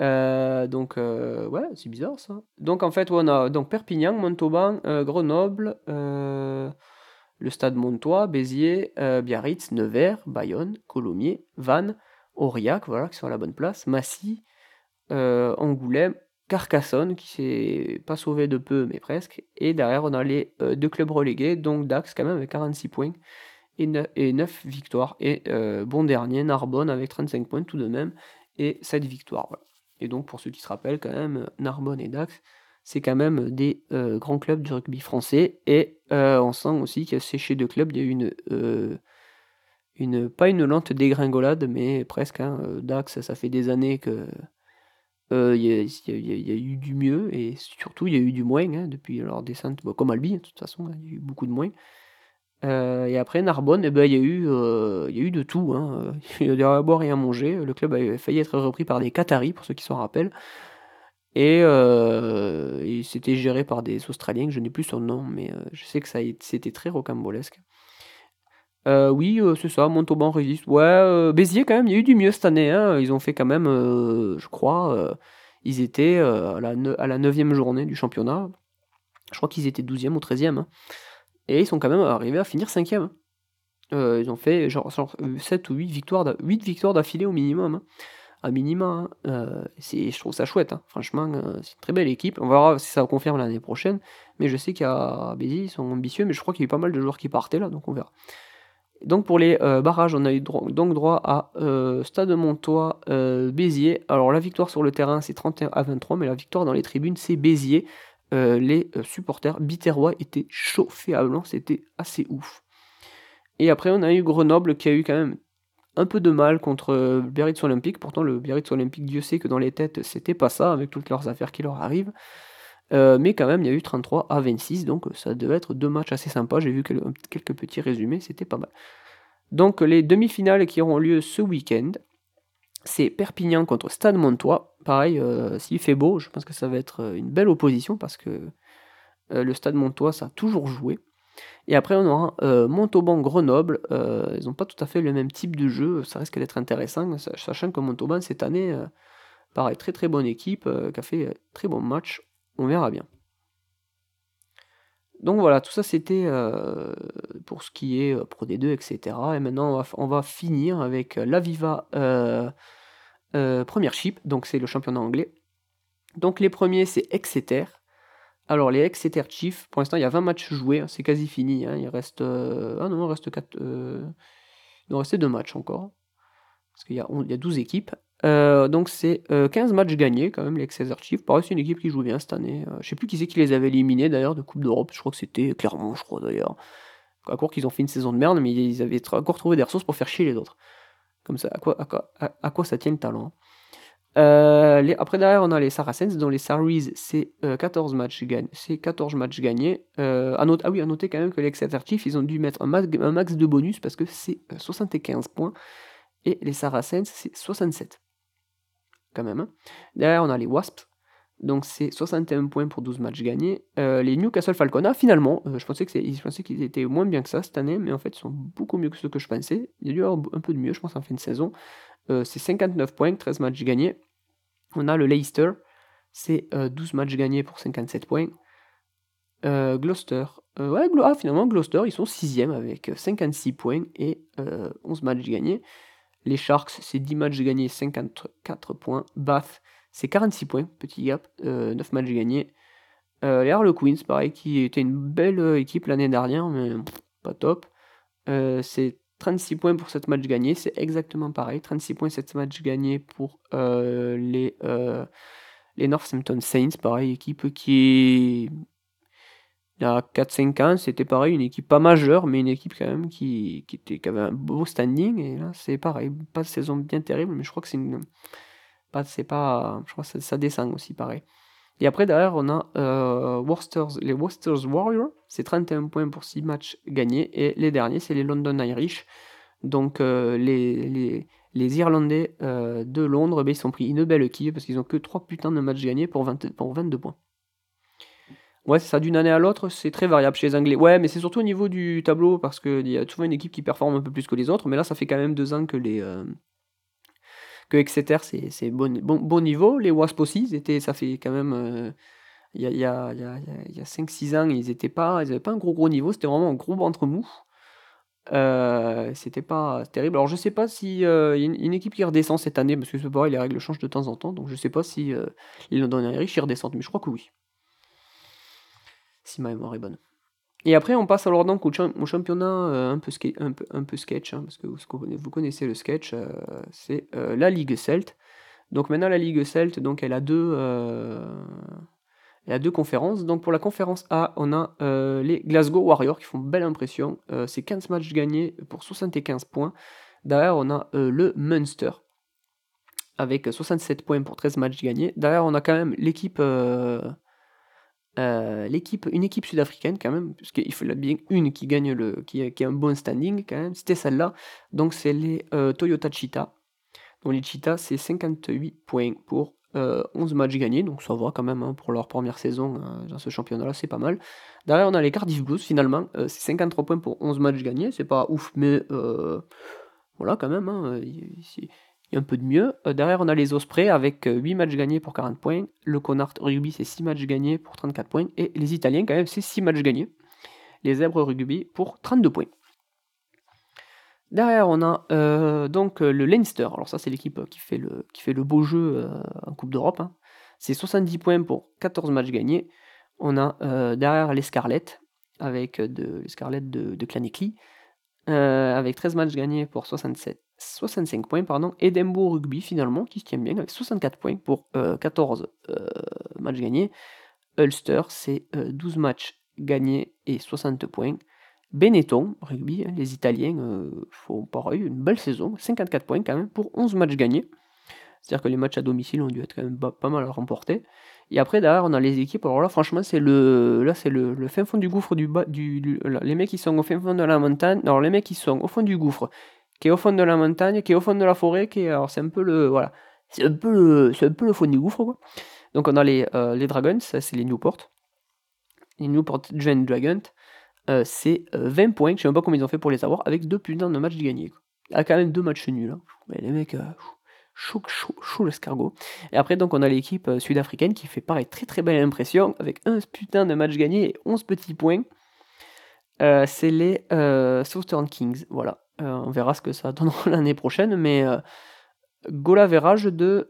Speaker 2: Euh, donc, euh, ouais, c'est bizarre ça. Donc, en fait, on a Perpignan, Montauban, euh, Grenoble, le stade Montois, Béziers, Biarritz, Nevers, Bayonne, Colomiers, Vannes, Aurillac, voilà, qui sont à la bonne place, Massy, Angoulême, Carcassonne, qui s'est pas sauvé de peu, mais presque. Et derrière, on a les deux clubs relégués, donc Dax, quand même, avec 46 points et 9, victoires. Et euh, bon dernier, Narbonne avec 35 points tout de même et 7 victoires. Et donc pour ceux qui se rappellent quand même, Narbonne et Dax, c'est quand même des euh, grands clubs du rugby français. Et euh, on sent aussi que c'est chez deux clubs, il y a eu une, une, pas une lente dégringolade, mais presque. Hein, Dax, ça fait des années que il y, a eu du mieux et surtout il y a eu du moins hein, depuis leur descente, comme Albi, de toute façon, hein, il y a eu beaucoup de moins. Euh, et après, Narbonne, eh ben, il y, a eu, euh, y a eu de tout. Hein. Il y a eu à boire et à manger. Le club a failli être repris par des Qataris, pour ceux qui s'en rappellent. Et, euh, c'était géré par des Australiens, je n'ai plus son nom, mais je sais que ça c'était très rocambolesque. oui, c'est ça, Montauban résiste. Ouais, Béziers quand même, il y a eu du mieux cette année. Hein. Ils ont fait quand même, je crois, ils étaient à la, à la 9 journée du championnat. Je crois qu'ils étaient 12e ou 13e. Et ils sont quand même arrivés à finir 5 euh, Ils ont fait genre, 7 ou 8 victoires, 8 victoires d'affilée au minimum. Hein. À. Hein. Euh, je trouve ça chouette. Hein. Franchement, euh, c'est une très belle équipe. On verra si ça confirme l'année prochaine. Mais je sais qu'à Béziers, ils sont ambitieux. Mais je crois qu'il y a eu pas mal de joueurs qui partaient là. Donc on verra. Donc pour les barrages, on a eu donc droit à Stade Montois, Béziers. Alors la victoire sur le terrain, c'est 31 à 23. Mais la victoire dans les tribunes, c'est Béziers. Euh, les euh, supporters biterrois étaient chauffés à blanc, c'était assez ouf. Et après, on a eu Grenoble qui a eu quand même un peu de mal contre Biarritz Olympique. Pourtant, le Biarritz Olympique, Dieu sait que dans les têtes, c'était pas ça, avec toutes leurs affaires qui leur arrivent. mais quand même, il y a eu 33 à 26, donc ça devait être deux matchs assez sympas. J'ai vu quelques petits résumés, c'était pas mal. Donc les demi-finales qui auront lieu ce week-end, c'est Perpignan contre Stade Montois. Pareil, euh, s'il fait beau, je pense que ça va être euh, une belle opposition parce que euh, le Stade Montois, ça a toujours joué. Et après, on aura Montauban-Grenoble. ils n'ont pas tout à fait le même type de jeu. Ça risque d'être intéressant, sachant que Montauban, cette année, pareil, très très bonne équipe, qui a fait très bon match. On verra bien. Donc voilà, tout ça c'était euh, pour ce qui est euh, Pro D2, etc. Et maintenant on va, finir avec euh, l'Aviva euh, Première Chip, donc c'est le championnat anglais. Donc les premiers c'est Exeter. Alors les Exeter Chiefs, pour l'instant il y a 20 matchs joués, hein, c'est quasi fini. Hein. il reste. ah non, il reste 4. il doit rester 2 matchs encore. Parce qu'il y, y, a 12 équipes. Euh, donc c'est 15 euh, matchs gagnés quand même, les Exeter Chiefs. Pareil, c'est une équipe qui joue bien cette année. Euh, je sais plus qui c'est qui les avait éliminés d'ailleurs de Coupe d'Europe. Je crois que c'était Clermont, je crois d'ailleurs. À court qu'ils ont fait une saison de merde, mais ils avaient encore trouvé des ressources pour faire chier les autres. Comme ça, à quoi, à quoi, ça tient le talent les, Après derrière, on a les Saracens, dont les Saris, c'est 14 matchs gagnés. C'est 14 matchs gagnés. à ah oui, à noter quand même que les Exeter Chiefs, ils ont dû mettre un max de bonus parce que c'est 75 points. Et les Saracens, c'est 67 quand même. Hein. Derrière, on a les Wasps. Donc c'est 61 points pour 12 matchs gagnés. Euh, les Newcastle Falcons, finalement, euh, je pensais qu'ils étaient moins bien que ça cette année, mais en fait ils sont beaucoup mieux que ce que je pensais. Il y a dû avoir un peu de mieux, je pense, en fin de saison. Euh, c'est 59 points, 13 matchs gagnés. On a le Leicester, c'est 12 matchs gagnés pour 57 points. Gloucester, ouais, ah, finalement Gloucester, ils sont 6 avec 56 points et 11 matchs gagnés. Les Sharks, c'est 10 matchs gagnés, 54 points. Bath, c'est 46 points, petit gap, 9 euh, matchs gagnés. Euh, les Harlequins, pareil, qui était une belle euh, équipe l'année dernière, mais pas top. c'est 36 points pour 7 matchs gagnés, c'est exactement pareil. 36 points, 7 matchs gagnés pour les, les Northampton Saints, pareil, équipe qui il y a 4-5 ans, c'était pareil, une équipe pas majeure, mais une équipe quand même qui, qui, était, qui avait un beau standing. Et là, c'est pareil, pas de saison bien terrible, mais je crois que c'est une. Pas, c'est pas, je crois ça, descend aussi, pareil. Et après, derrière, on a euh, les Worcesters Warriors, c'est 31 points pour 6 matchs gagnés. Et les derniers, c'est les London Irish. Donc, euh, les, les, les, Irlandais euh, de Londres, ben, ils sont pris une belle équipe parce qu'ils ont que 3 putains de matchs gagnés pour, 20, pour 22 points. Ouais, c'est ça, d'une année à l'autre, c'est très variable chez les Anglais. Ouais, mais c'est surtout au niveau du tableau, parce qu'il y a souvent une équipe qui performe un peu plus que les autres, mais là, ça fait quand même deux ans que les. Euh, que Exeter, c'est bon, bon, bon, niveau. Les Wasps aussi, étaient, ça fait quand même. Euh, il y a, a, y a, y a 5-6 ans, ils n'avaient pas, pas un gros gros niveau, c'était vraiment un gros ventre mou. Euh, c'était pas terrible. Alors je sais pas si y a une, équipe qui redescend cette année, parce que c'est pareil, les règles changent de temps en temps, donc je sais pas si les London Irish redescendent, mais je crois que oui si ma mémoire est bonne. Et après, on passe alors donc au, championnat euh, un, peu un, peu, sketch, hein, parce que vous, connaissez le sketch, euh, c'est euh, la Ligue Celt. Donc maintenant, la Ligue Celt, donc, elle, a deux, elle a deux conférences. Donc pour la conférence A, on a les Glasgow Warriors qui font belle impression. c'est 15 matchs gagnés pour 75 points. Derrière, on a le Munster avec 67 points pour 13 matchs gagnés. Derrière, on a quand même l'équipe l'équipe, une équipe sud-africaine quand même, parce qu'il faut bien une qui gagne le, qui, qui a un bon standing quand même, c'était celle-là. Donc c'est les euh, Toyota Cheetah. Donc les Cheetah, c'est 58 points pour 11 euh, matchs gagnés, donc ça va quand même hein, pour leur première saison dans ce championnat-là, c'est pas mal. Derrière, on a les Cardiff Blues finalement, c'est 53 points pour 11 matchs gagnés, c'est pas ouf, mais voilà quand même. Hein, un peu de mieux. Euh, derrière, on a les Ospreys avec 8 euh, matchs gagnés pour 40 points. Le Connard Rugby, c'est 6 matchs gagnés pour 34 points. Et les Italiens, quand même, c'est 6 matchs gagnés. Les Zèbres Rugby pour 32 points. Derrière, on a euh, donc le Leinster. Alors, ça, c'est l'équipe qui, fait le, beau jeu en Coupe d'Europe. Hein. C'est 70 points pour 14 matchs gagnés. On a derrière les Scarlets, avec de, les Scarlets de, de avec 13 matchs gagnés pour 67, 65 points. Pardon. Edinburgh Rugby finalement qui se tient bien avec 64 points pour 14 euh, euh, matchs gagnés. Ulster c'est 12 matchs gagnés et 60 points. Benetton, rugby, hein, les Italiens euh, font pareil, une belle saison, 54 points quand même pour 11 matchs gagnés. C'est-à-dire que les matchs à domicile ont dû être quand même pas, mal remportés. Et après, derrière, on a les équipes. Alors là, franchement, c'est le, là, c'est le, fin fond du gouffre du bas. Du, les mecs qui sont au fin fond de la montagne. Alors, les mecs qui sont au fond du gouffre, qui est au fond de la montagne, qui est au fond de la forêt, qui est. Alors, c'est un peu le. Voilà. C'est un, peu le, c'est un peu le fond du gouffre, quoi. Donc, on a les, euh, les Dragons, ça, c'est les Newport. Les Newport Giant Dragons. Euh, c'est 20 euh, points. Je sais même pas combien ils ont fait pour les avoir, avec deux putains de matchs gagnés. Quoi. Ah, quand même deux matchs nuls. Hein. Mais les mecs chaud, chaud, chaud l'escargot. Et après, donc, on a l'équipe euh, sud-africaine qui fait pareil, très très belle impression, avec un putain de match gagné et 11 petits points. Euh, c'est les euh, Southern Kings, voilà. On verra ce que ça donnera l'année prochaine, mais goal de...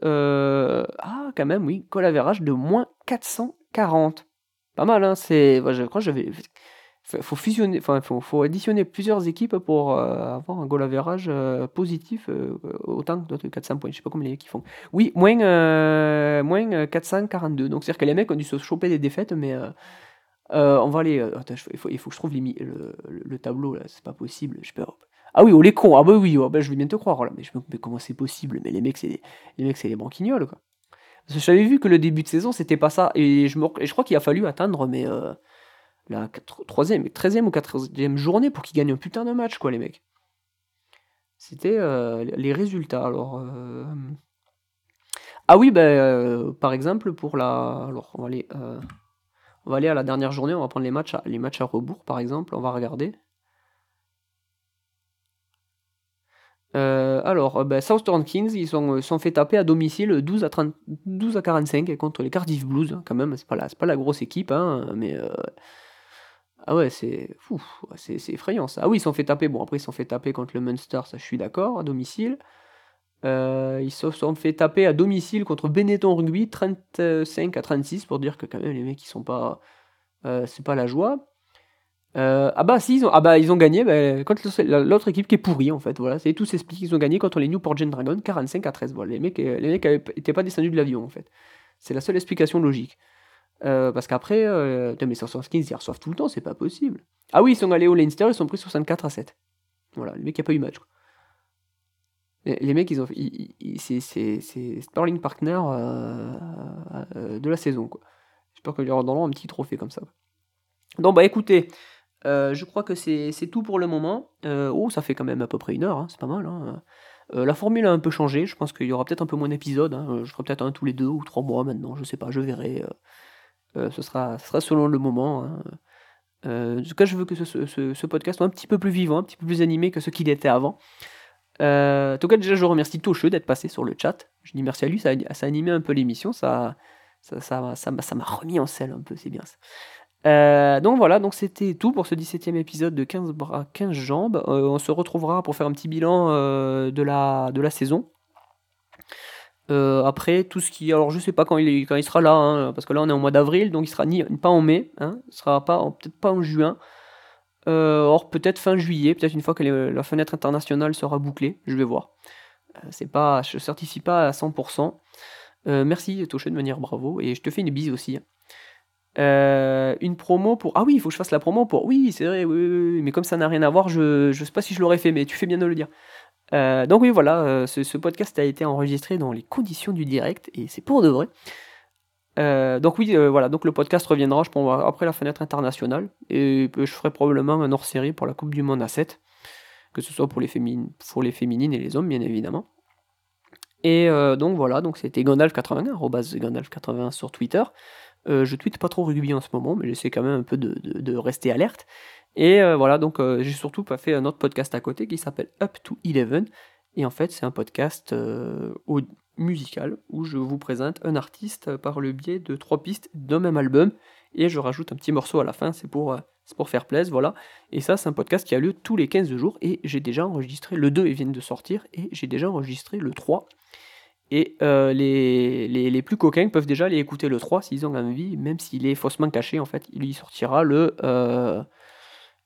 Speaker 2: ah, quand même, oui, goal de moins 440. Pas mal, hein, c'est... je crois que j'avais faut faut, faut, additionner plusieurs équipes pour euh, avoir un goal average euh, positif euh, autant que d'autres 400 points. Je sais pas comment les font. Oui, moins, moins 442. Donc c'est-à-dire que les mecs ont dû se choper des défaites, mais on va aller. Il faut, il faut que je trouve le, le, tableau là. C'est pas possible. Je peux. Ah oui, oh les cons. Ah bah oui, oh, bah, je vais bien te croire. Là. Mais, comment c'est possible? Mais les mecs, c'est les mecs, c'est quoi. Parce que j'avais vu que le début de saison c'était pas ça et je, crois qu'il a fallu attendre mais la 3e, 13e ou 14e journée pour qu'ils gagnent un putain de match, quoi, les mecs. C'était euh, les résultats. Euh, ah oui, euh, par exemple, pour la. Alors, on va, aller, on va aller à la dernière journée, on va prendre les matchs les matchs à rebours, par exemple, on va regarder. Alors, ben, Southern Kings, ils sont, sont fait taper à domicile 12 à, 30, 12 à 45 contre les Cardiff Blues, hein, quand même, c'est pas, la, grosse équipe, hein, mais ah ouais, c'est c'est effrayant ça. Ah oui, ils sont fait taper. Bon, après, ils sont fait taper contre le Munster, ça je suis d'accord, à domicile. Euh, ils se sont fait taper à domicile contre Benetton Rugby, 35 à 36, pour dire que quand même les mecs ils sont pas. Euh, c'est pas la joie. Euh, ah bah si, ils ont, ah bah, ils ont gagné bah, contre l'autre équipe qui est pourrie en fait. Voilà, c'est tout s'explique. Ils ont gagné contre les Newport Gen Dragon 45 à 13. Voilà, les mecs, les mecs étaient pas descendus de l'avion en fait. C'est la seule explication logique. Euh, parce qu'après, euh, mais 15 ils reçoivent tout le temps, c'est pas possible. Ah oui, ils sont allés au Leinster, ils sont pris 64 à 7. Voilà, le mec a pas eu match. Les, mecs, ils ont, c'est Starling Partner euh, euh, de la saison. J'espère qu'ils leur donneront un petit trophée comme ça. Donc, bah écoutez, je crois que c'est tout pour le moment. oh, ça fait quand même à peu près une heure, hein, c'est pas mal. Hein. la formule a un peu changé, je pense qu'il y aura peut-être un peu moins d'épisodes. Hein. Je ferai peut-être un tous les deux ou trois mois maintenant, je sais pas, je verrai. Euh, ce, sera, selon le moment. Euh, en tout cas, je veux que ce, podcast soit un petit peu plus vivant, un petit peu plus animé que ce qu'il était avant. Euh, en tout cas, déjà, je remercie Tocheux d'être passé sur le chat. Je dis merci à lui, ça a, ça animé un peu l'émission, ça ça, ça, ça, m'a remis en selle un peu, c'est bien ça. Donc voilà, donc c'était tout pour ce 17e épisode de 15 bras, 15 jambes. on se retrouvera pour faire un petit bilan de, la, de la saison. Euh, après, tout ce qui. Alors, je sais pas quand il, quand il sera là, hein, parce que là, on est en mois d'avril, donc il sera ni, pas en mai, hein, sera pas, peut-être pas en juin. Euh, or, peut-être fin juillet, peut-être une fois que la fenêtre internationale sera bouclée, je vais voir. Euh, c'est pas, je certifie pas à 100%. merci, Toché, de venir, bravo, et je te fais une bise aussi. Hein. une promo pour. Ah oui, il faut que je fasse la promo pour. Oui, c'est vrai, oui, oui, mais comme ça n'a rien à voir, je, je sais pas si je l'aurais fait, mais tu fais bien de le dire. Euh, donc oui, voilà, euh, ce, podcast a été enregistré dans les conditions du direct et c'est pour de vrai. Euh, donc oui, voilà, donc le podcast reviendra, je pense, après la fenêtre internationale et je ferai probablement un hors-série pour la Coupe du Monde à 7, que ce soit pour les, féminines, pour les féminines et les hommes, bien évidemment. Et donc voilà, donc c'était Gandalf81, Gandalf81 sur Twitter. Je tweete pas trop rugby en ce moment, mais j'essaie quand même un peu de, de rester alerte. Et euh, voilà, donc euh, j'ai surtout pas fait un autre podcast à côté qui s'appelle Up to Eleven. Et en fait, c'est un podcast euh, musical où je vous présente un artiste par le biais de trois pistes d'un même album. Et je rajoute un petit morceau à la fin, c'est pour, pour faire plaisir, voilà. Et ça, c'est un podcast qui a lieu tous les 15 jours. Et j'ai déjà enregistré le 2, ils viennent de sortir. Et j'ai déjà enregistré le 3. Et les, les, plus coquins peuvent déjà aller écouter le 3 s'ils ont envie, même s'il est faussement caché, en fait. Il sortira le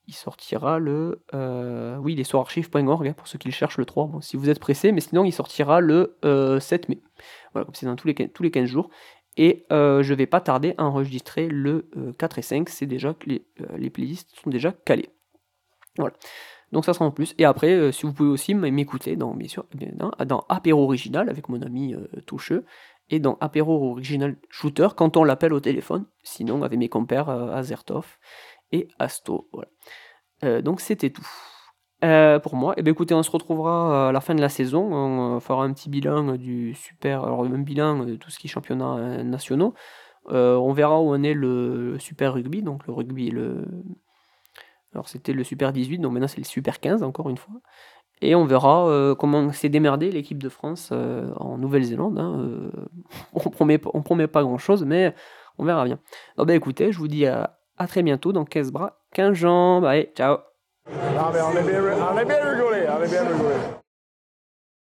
Speaker 2: il sortira le. Euh, oui, il est sur archive.org hein, pour ceux qui le cherchent le 3. Bon, si vous êtes pressé, mais sinon il sortira le 7 euh, mai. Voilà, comme c'est dans tous les, tous les 15 jours. Et euh, je vais pas tarder à enregistrer le 4 et 5. C'est déjà les, les, playlists sont déjà calées. Voilà. Donc ça sera en plus. Et après, euh, si vous pouvez aussi m'écouter dans, bien sûr, dans, dans Original avec mon ami euh, Toucheux et dans Apéro Original Shooter quand on l'appelle au téléphone. Sinon, avec mes compères euh, Azertov et Asto. Donc c'était tout. Pour moi, et eh bien, écoutez, on se retrouvera à la fin de la saison. On fera un petit bilan du super, alors un bilan de tout ce qui est championnat nationaux. on verra où on est le super rugby, donc le rugby, le, alors c'était le Super 18, donc maintenant c'est le Super 15 encore une fois. Et on verra euh, comment s'est démerdé l'équipe de France euh, en Nouvelle-Zélande. Hein, euh, on promet, promet pas grand-chose, mais on verra bien. Donc, bah, écoutez, je vous dis à, très bientôt dans 15 bras, 15 jambes. Allez, ciao
Speaker 5: est bien, bien rigolé.